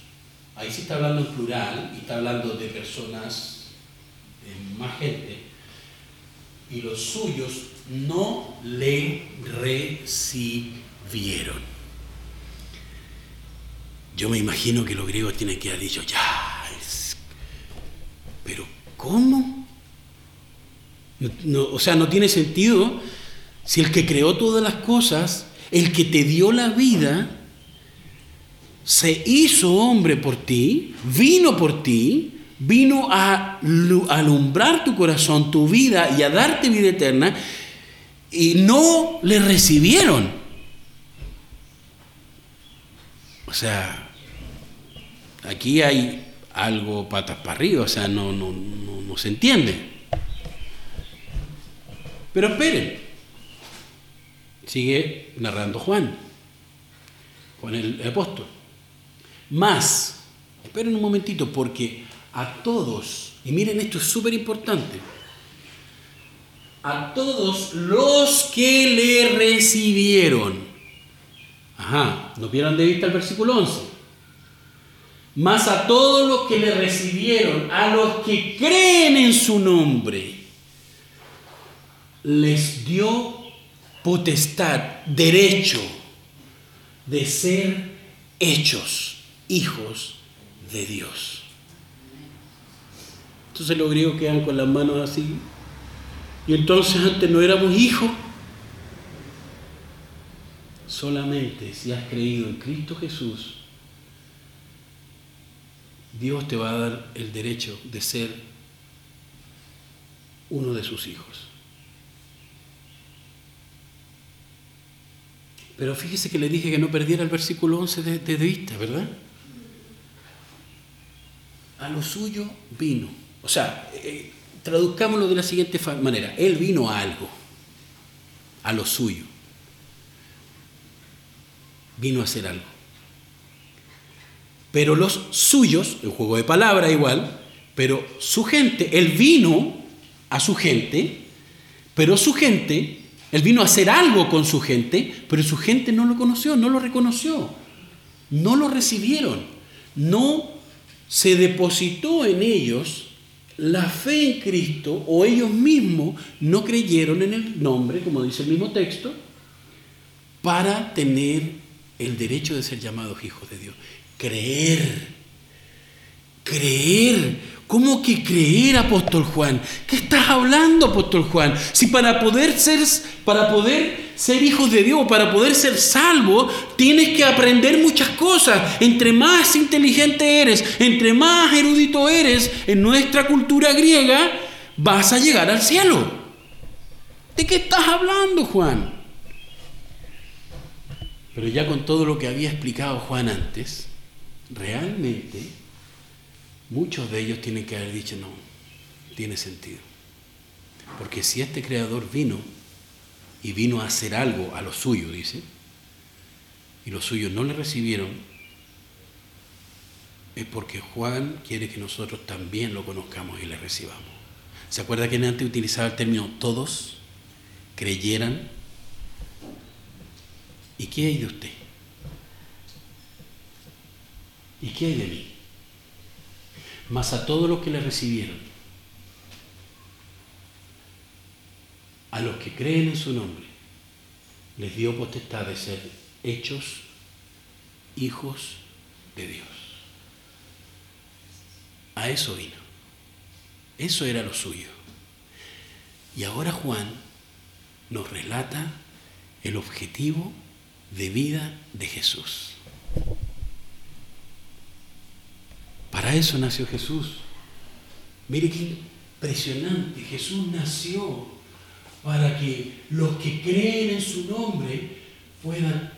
ahí sí está hablando en plural y está hablando de personas más gente, y los suyos no le recibieron. Yo me imagino que los griegos tienen que haber dicho, ya, pero ¿cómo? o sea, no tiene sentido si el que creó todas las cosas, el que te dio la vida, se hizo hombre por ti, vino por ti, vino a alumbrar tu corazón, tu vida y a darte vida eterna, y no le recibieron. sea, aquí hay algo patas para arriba, o sea, no, no, no, se entiende. Pero esperen, sigue narrando Juan, Juan el apóstol. Más, esperen un momentito, porque a todos, y miren esto es súper importante, a todos los que le recibieron. Ajá, no pierdan de vista el versículo 11. Más a todos los que le recibieron, a los que creen en su nombre, les dio potestad, derecho de ser hechos hijos de Dios. Entonces los griegos quedan con las manos así. Y entonces antes no éramos hijos. Solamente si has creído en Cristo Jesús, Dios te va a dar el derecho de ser uno de sus hijos. Pero fíjese que le dije que no perdiera el versículo 11 de, de vista, ¿verdad? A lo suyo vino. O sea, eh, traduzcámoslo de la siguiente manera. Él vino a algo, a lo suyo. Vino a hacer algo. Pero los suyos, el juego de palabra igual, pero su gente, él vino a su gente, pero su gente él vino a hacer algo con su gente, pero su gente no lo conoció, no lo reconoció, no lo recibieron, no se depositó en ellos la fe en Cristo o ellos mismos no creyeron en el nombre, como dice el mismo texto, para tener el derecho de ser llamados hijos de Dios. Creer, creer ¿Cómo que creer, apóstol Juan? ¿Qué estás hablando, apóstol Juan? Si para poder ser, para poder ser hijos de Dios, para poder ser salvo, tienes que aprender muchas cosas. Entre más inteligente eres, entre más erudito eres en nuestra cultura griega, vas a llegar al cielo. ¿De qué estás hablando, Juan? Pero ya con todo lo que había explicado Juan antes, realmente Muchos de ellos tienen que haber dicho, no, tiene sentido. Porque si este creador vino y vino a hacer algo a lo suyo, dice, y los suyos no le recibieron, es porque Juan quiere que nosotros también lo conozcamos y le recibamos. ¿Se acuerda que antes utilizaba el término todos creyeran? ¿Y qué hay de usted? ¿Y qué hay de mí? Mas a todos los que le recibieron, a los que creen en su nombre, les dio potestad de ser hechos hijos de Dios. A eso vino. Eso era lo suyo. Y ahora Juan nos relata el objetivo de vida de Jesús. Para eso nació Jesús. Mire qué impresionante. Jesús nació para que los que creen en su nombre puedan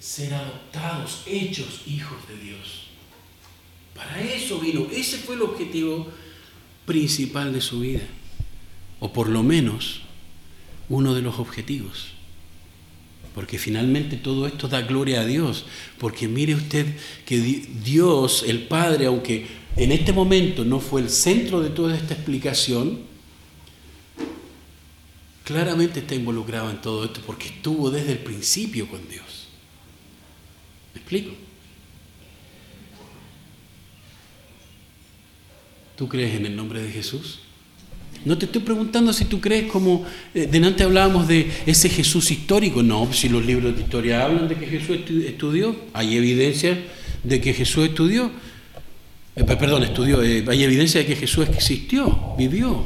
ser adoptados, hechos hijos de Dios. Para eso vino. Ese fue el objetivo principal de su vida. O por lo menos uno de los objetivos porque finalmente todo esto da gloria a Dios, porque mire usted que Dios, el Padre, aunque en este momento no fue el centro de toda esta explicación, claramente está involucrado en todo esto porque estuvo desde el principio con Dios. ¿Me explico? ¿Tú crees en el nombre de Jesús? No te estoy preguntando si tú crees como eh, delante hablábamos de ese Jesús histórico. No, si los libros de historia hablan de que Jesús estudió, hay evidencia de que Jesús estudió. Eh, perdón, estudió, eh, hay evidencia de que Jesús existió, vivió.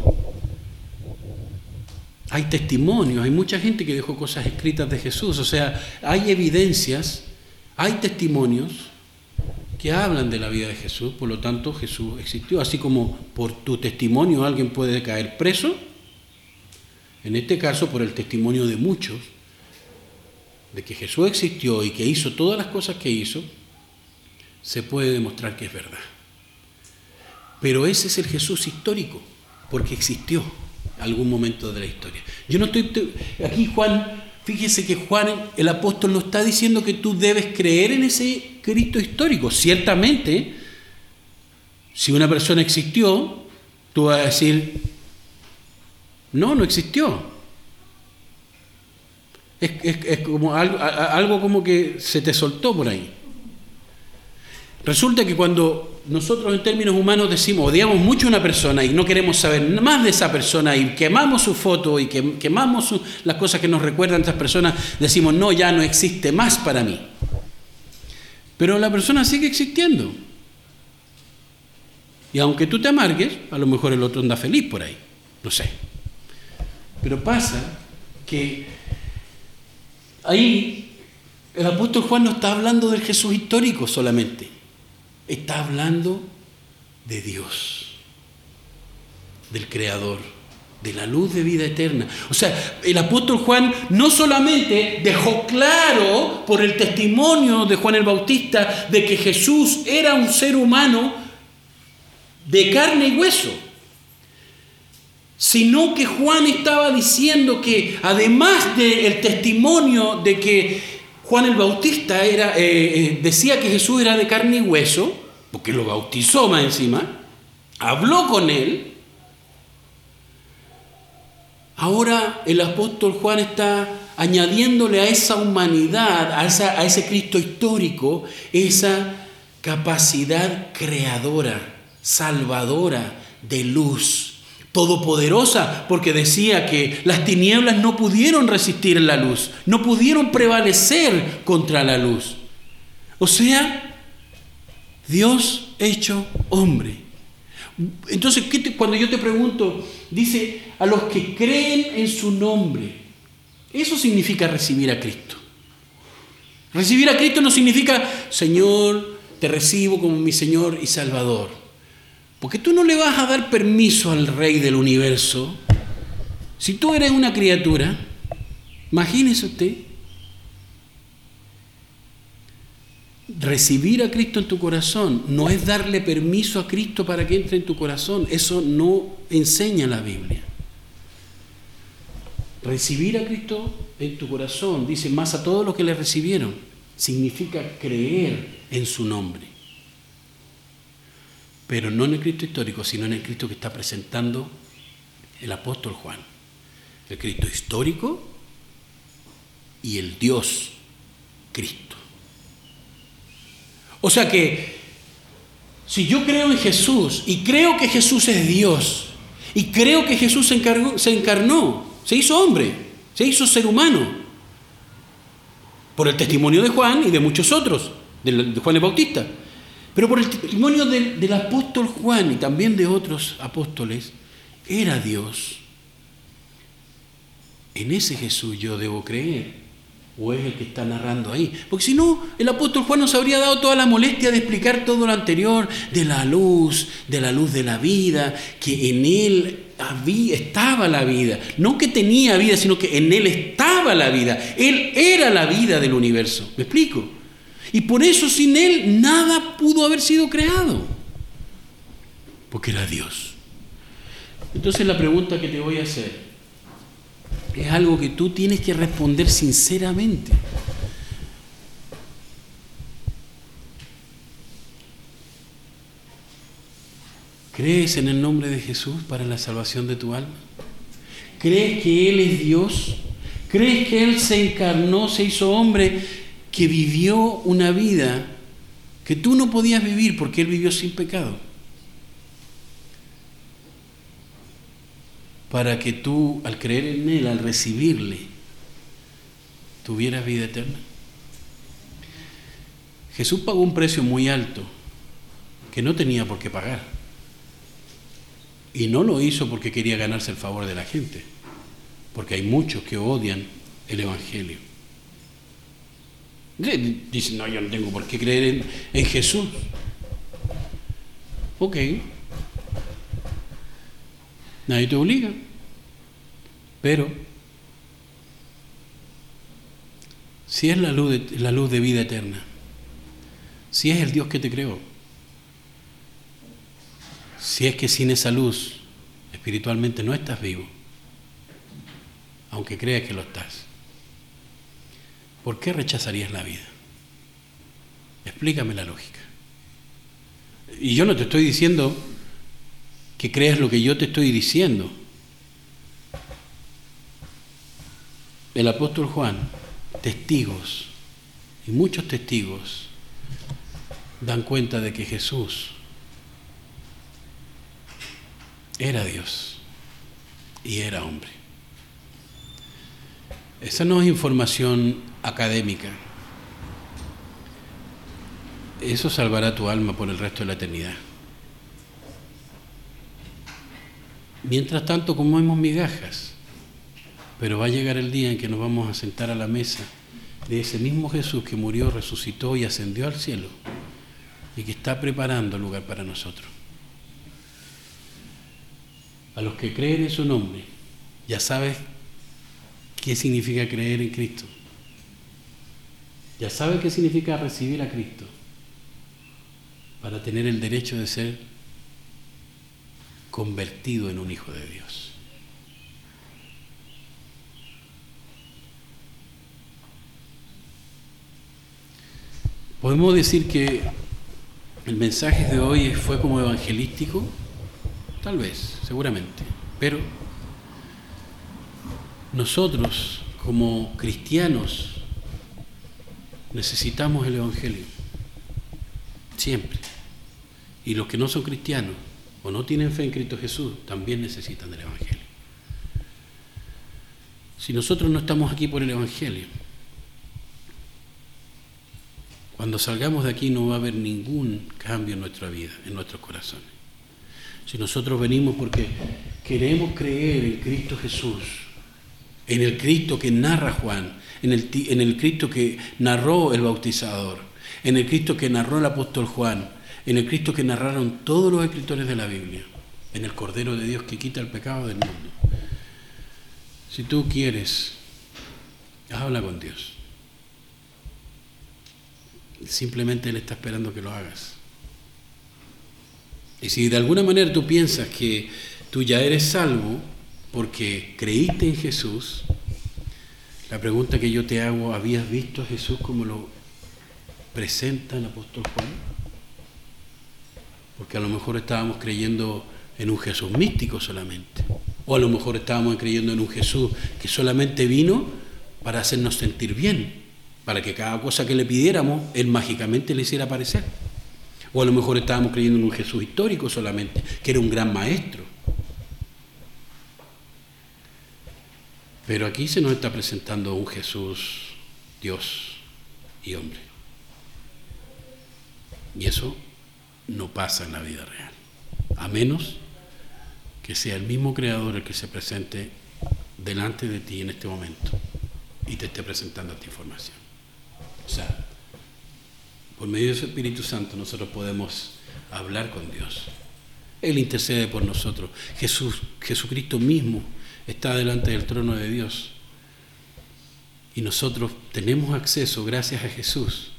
Hay testimonios, hay mucha gente que dejó cosas escritas de Jesús. O sea, hay evidencias, hay testimonios que hablan de la vida de Jesús, por lo tanto Jesús existió. Así como por tu testimonio alguien puede caer preso, en este caso por el testimonio de muchos, de que Jesús existió y que hizo todas las cosas que hizo, se puede demostrar que es verdad. Pero ese es el Jesús histórico, porque existió algún momento de la historia. Yo no estoy aquí Juan, fíjese que Juan el apóstol no está diciendo que tú debes creer en ese Cristo histórico. Ciertamente, si una persona existió, tú vas a decir, no, no existió. Es, como algo, algo como que se te soltó por ahí. Resulta que cuando nosotros en términos humanos decimos, odiamos mucho a una persona y no queremos saber más de esa persona y quemamos su foto y quemamos las cosas que nos recuerdan a esas personas, decimos, no, ya no existe más para mí. Pero la persona sigue existiendo. Y aunque tú te amargues, a lo mejor el otro anda feliz por ahí. No sé. Pero pasa que ahí el apóstol Juan no está hablando del Jesús histórico solamente está hablando de Dios, del Creador, de la luz de vida eterna. O sea, el apóstol Juan no solamente dejó claro por el testimonio de Juan el Bautista de que Jesús era un ser humano de carne y hueso, sino que Juan estaba diciendo que además del testimonio de que Juan el Bautista era, eh, eh, decía que Jesús era de carne y hueso, porque lo bautizó más encima, habló con él. Ahora el apóstol Juan está añadiéndole a esa humanidad, a, a ese Cristo histórico, esa capacidad creadora, salvadora de luz todopoderosa, porque decía que las tinieblas no pudieron resistir la luz, no pudieron prevalecer contra la luz. O sea, Dios hecho hombre. Entonces, cuando yo te pregunto, dice, a los que creen en su nombre, eso significa recibir a Cristo. Recibir a Cristo no significa, Señor, te recibo como mi Señor y Salvador. Porque tú no le vas a dar permiso al Rey del universo. Si tú eres una criatura, imagínese usted, recibir a Cristo en tu corazón no es darle permiso a Cristo para que entre en tu corazón. Eso no enseña la Biblia. Recibir a Cristo en tu corazón, dice más a todos los que le recibieron, significa creer en su nombre. Pero no en el Cristo histórico, sino en el Cristo que está presentando el apóstol Juan. El Cristo histórico y el Dios Cristo. O sea que si yo creo en Jesús y creo que Jesús es Dios y creo que Jesús se, encarnó, se hizo hombre, se hizo ser humano, por el testimonio de Juan y de muchos otros, de Juan el Bautista, pero por el testimonio del, apóstol Juan y también de otros apóstoles, era Dios. En ese Jesús yo debo creer o es el que está narrando ahí. Porque si no, el apóstol Juan nos habría dado toda la molestia de explicar todo lo anterior, de la luz, de la luz de la vida, que en él había, estaba la vida. No que tenía vida, sino que en él estaba la vida. Él era la vida del universo. ¿Me explico? Y por eso sin él nada pudo haber sido creado. Porque era Dios. Entonces la pregunta que te voy a hacer es algo que tú tienes que responder sinceramente. ¿Crees en el nombre de Jesús para la salvación de tu alma? ¿Crees que Él es Dios? ¿Crees que Él se encarnó, se hizo hombre, que vivió una vida que tú no podías vivir porque Él vivió sin pecado? Para que tú, al creer en Él, al recibirle, tuvieras vida eterna? Jesús pagó un precio muy alto que no tenía por qué pagar. Y no lo hizo porque quería ganarse el favor de la gente, porque hay muchos que odian el Evangelio. Dicen, no, yo no tengo por qué creer en, en Jesús. Ok, Nadie te obliga. Pero si es la luz de, la luz de vida eterna, si es el Dios que te creó, si es que sin esa luz espiritualmente no estás vivo, aunque creas que lo estás, ¿por qué rechazarías la vida? Explícame la lógica. Y yo no te estoy diciendo que creas lo que yo te estoy diciendo. El apóstol Juan, testigos, y muchos testigos, dan cuenta de que Jesús era Dios y era hombre. Esa no es información académica. Eso salvará tu alma por el resto de la eternidad. Mientras tanto comemos migajas, pero va a llegar el día en que nos vamos a sentar a la mesa de ese mismo Jesús que murió, resucitó y ascendió al cielo y que está preparando lugar para nosotros. A los que creen en su nombre, ya sabes qué significa creer en Cristo. Ya sabes qué significa recibir a Cristo para tener el derecho de ser convertido en un hijo de Dios. Podemos decir que el mensaje de hoy fue como evangelístico, tal vez, seguramente, pero nosotros como cristianos necesitamos el Evangelio, siempre. Y los que no son cristianos o no tienen fe en Cristo Jesús también necesitan del Evangelio. Si nosotros no estamos aquí por el Evangelio, cuando salgamos de aquí no va a haber ningún cambio en nuestra vida, en nuestros corazones. Si nosotros venimos porque queremos creer en Cristo Jesús, en el Cristo que narra Juan, en el, en el Cristo que narró el bautizador, en el Cristo que narró el apóstol Juan, en el Cristo que narraron todos los escritores de la Biblia, en el Cordero de Dios que quita el pecado del mundo. Si tú quieres, habla con Dios. Simplemente Él está esperando que lo hagas. Y si de alguna manera tú piensas que tú ya eres salvo porque creíste en Jesús, la pregunta que yo te hago, ¿habías visto a Jesús como lo presenta el apóstol Juan? Porque a lo mejor estábamos creyendo en un Jesús místico solamente. O a lo mejor estábamos creyendo en un Jesús que solamente vino para hacernos sentir bien para que cada cosa que le pidiéramos, Él mágicamente le hiciera aparecer. O a lo mejor estábamos creyendo en un Jesús histórico solamente, que era un gran maestro. Pero aquí se nos está presentando un Jesús, Dios y hombre. Y eso no pasa en la vida real. A menos que sea el mismo Creador el que se presente delante de ti en este momento y te esté presentando esta información. O sea, por medio de Espíritu Santo nosotros podemos hablar con Dios. Él intercede por nosotros. Jesús, Jesucristo mismo está delante del trono de Dios. Y nosotros tenemos acceso, gracias a Jesús,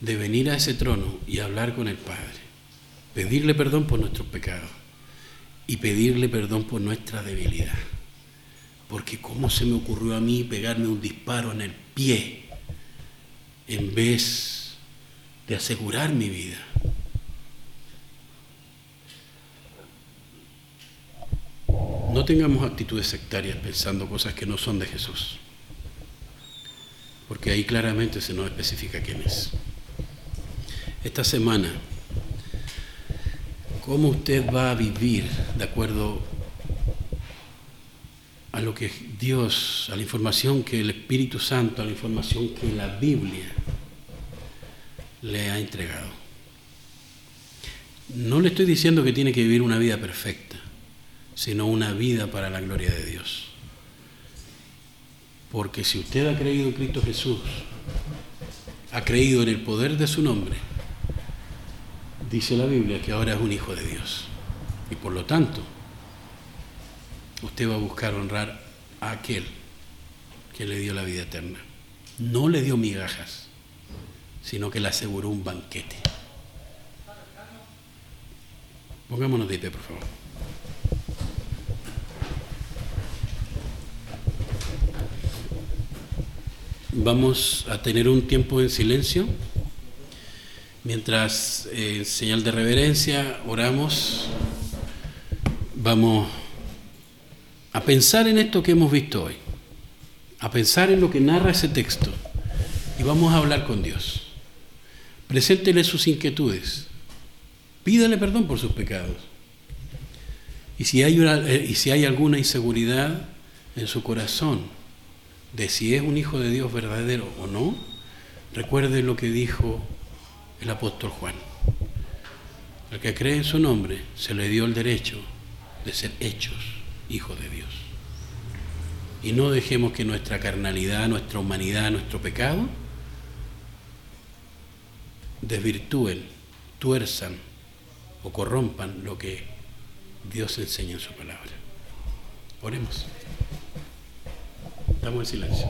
de venir a ese trono y hablar con el Padre. Pedirle perdón por nuestros pecados y pedirle perdón por nuestra debilidad. Porque ¿cómo se me ocurrió a mí pegarme un disparo en el pie en vez de asegurar mi vida. No tengamos actitudes sectarias pensando cosas que no son de Jesús, porque ahí claramente se nos especifica quién es. Esta semana, ¿cómo usted va a vivir de acuerdo a lo que Dios, a la información que el Espíritu Santo, a la información que la Biblia le ha entregado. No le estoy diciendo que tiene que vivir una vida perfecta, sino una vida para la gloria de Dios. Porque si usted ha creído en Cristo Jesús, ha creído en el poder de su nombre, dice la Biblia que ahora es un hijo de Dios. Y por lo tanto, usted va a buscar honrar a aquel que le dio la vida eterna. No le dio migajas, sino que le aseguró un banquete. Pongámonos de pie, por favor. Vamos a tener un tiempo en silencio mientras en señal de reverencia oramos. Vamos a pensar en esto que hemos visto hoy, a pensar en lo que narra ese texto y vamos a hablar con Dios. Preséntele sus inquietudes, pídale perdón por sus pecados. Y si hay, eh, y si hay alguna inseguridad en su corazón, de si es un hijo de Dios verdadero o no, recuerde lo que dijo el apóstol Juan. Al que cree en su nombre se le dio el derecho de ser hechos hijos de Dios. Y no dejemos que nuestra carnalidad, nuestra humanidad, nuestro pecado desvirtúen, tuerzan o corrompan lo que Dios enseña en su palabra. Oremos. Estamos en silencio.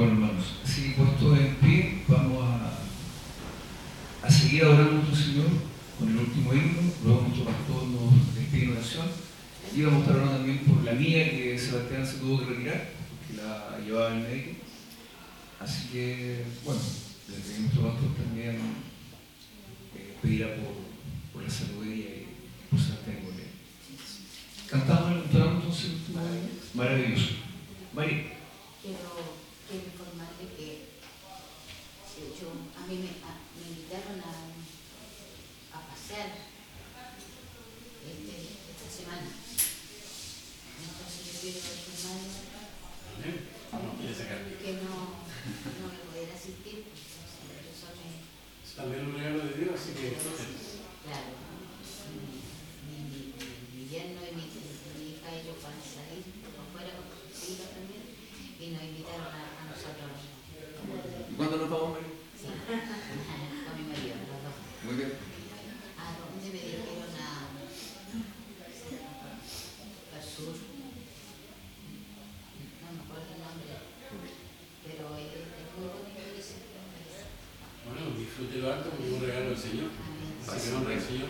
Bueno, hermanos, así puesto en pie, vamos a, seguir adorando a nuestro Señor con el último himno. Luego nuestro pastor nos despide oración. Y vamos a estar orando también por la mía que Sebastián se tuvo que retirar, porque la llevaba el médico. Así que, bueno, desde que nuestro pastor también eh, pedirá por, por la salud de ella y por Sebastián Golet. Cantamos el entonces, maravilloso. María. Quiero quiero informarle que yo, a mí me, a, me invitaron a, a pasear este, esta semana. Entonces yo quiero informarle que no, no voy a poder asistir. Entonces, eso me, Es también un regalo de Dios, así que... claro, mi, mi, mi yerno y mi, mi hija, ellos van a salir por fuera con sus hijas también y nos invitaron a, a nosotros. ¿Y cuándo nos vamos, María? Sí, con mi marido, los dos. Muy bien. ¿A dónde me dijeron a, al sur? No me acuerdo el nombre, pero es, es muy bonito ese Bueno, disfrute lo alto porque es un regalo del Señor. Amén.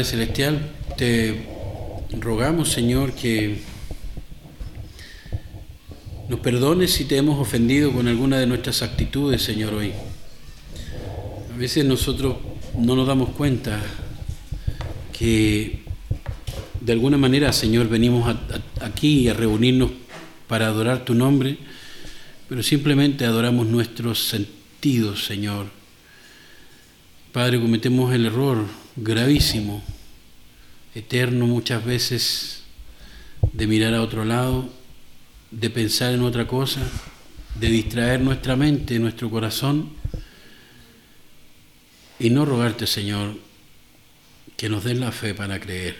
Padre Celestial, te rogamos, Señor, que nos perdones si te hemos ofendido con alguna de nuestras actitudes, Señor, hoy. A veces nosotros no nos damos cuenta que de alguna manera, Señor, venimos aquí a reunirnos para adorar tu nombre, pero simplemente adoramos nuestros sentidos, Señor. Padre, cometemos el error gravísimo, eterno muchas veces, de mirar a otro lado, de pensar en otra cosa, de distraer nuestra mente, nuestro corazón, y no rogarte, Señor, que nos des la fe para creer.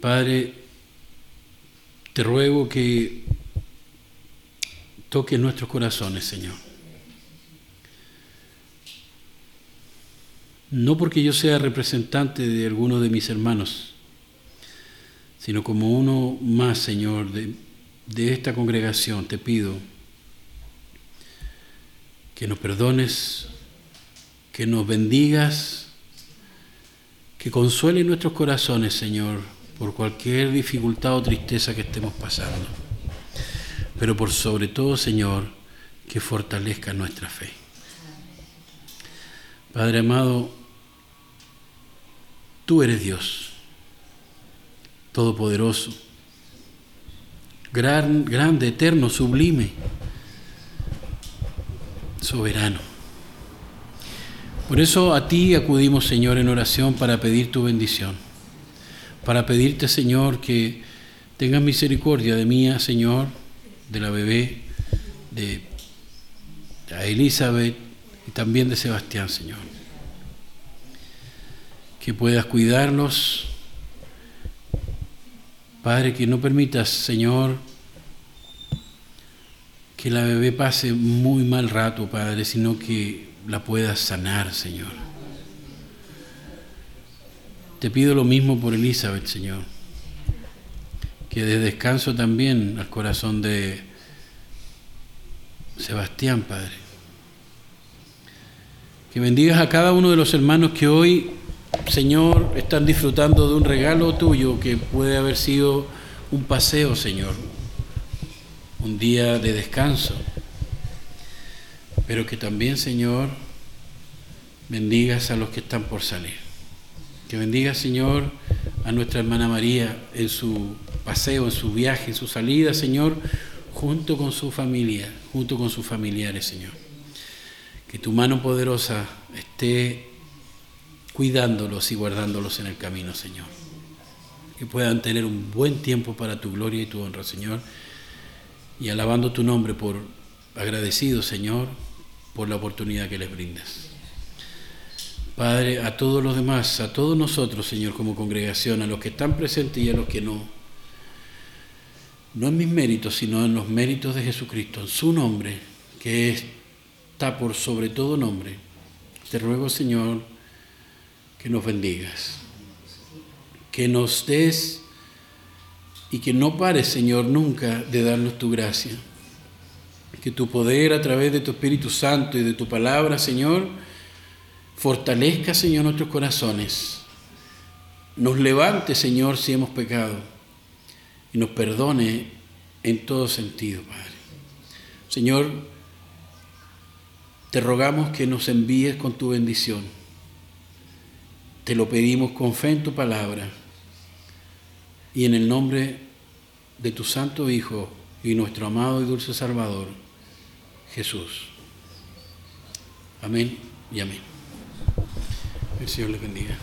Padre, te ruego que toques nuestros corazones, Señor. No porque yo sea representante de alguno de mis hermanos, sino como uno más, Señor, de, de esta congregación, te pido que nos perdones, que nos bendigas, que consuele nuestros corazones, Señor, por cualquier dificultad o tristeza que estemos pasando. Pero por sobre todo, Señor, que fortalezca nuestra fe. Padre amado, Tú eres Dios, todopoderoso, gran, grande, eterno, sublime, soberano. Por eso a ti acudimos, Señor, en oración para pedir tu bendición, para pedirte, Señor, que tengas misericordia de mía, Señor, de la bebé, de Elizabeth y también de Sebastián, Señor que puedas cuidarlos. Padre, que no permitas, Señor, que la bebé pase muy mal rato, Padre, sino que la puedas sanar, Señor. Te pido lo mismo por Elizabeth, Señor. Que dé descanso también al corazón de Sebastián, Padre. Que bendigas a cada uno de los hermanos que hoy Señor, están disfrutando de un regalo tuyo que puede haber sido un paseo, Señor, un día de descanso, pero que también, Señor, bendigas a los que están por salir. Que bendiga, Señor, a nuestra hermana María en su paseo, en su viaje, en su salida, Señor, junto con su familia, junto con sus familiares, Señor. Que tu mano poderosa esté cuidándolos y guardándolos en el camino, Señor. Que puedan tener un buen tiempo para tu gloria y tu honra, Señor. Y alabando tu nombre por agradecido, Señor, por la oportunidad que les brindas. Padre, a todos los demás, a todos nosotros, Señor, como congregación, a los que están presentes y a los que no, no en mis méritos, sino en los méritos de Jesucristo, en su nombre, que está por sobre todo nombre. Te ruego, Señor, que nos bendigas, que nos des y que no pares, Señor, nunca de darnos tu gracia. Que tu poder a través de tu Espíritu Santo y de tu palabra, Señor, fortalezca, Señor, nuestros corazones. Nos levante, Señor, si hemos pecado y nos perdone en todo sentido, Padre. Señor, te rogamos que nos envíes con tu bendición te lo pedimos con fe en tu palabra y en el nombre de tu Santo Hijo y nuestro amado y dulce Salvador, Jesús. Amén y amén. El Señor les bendiga.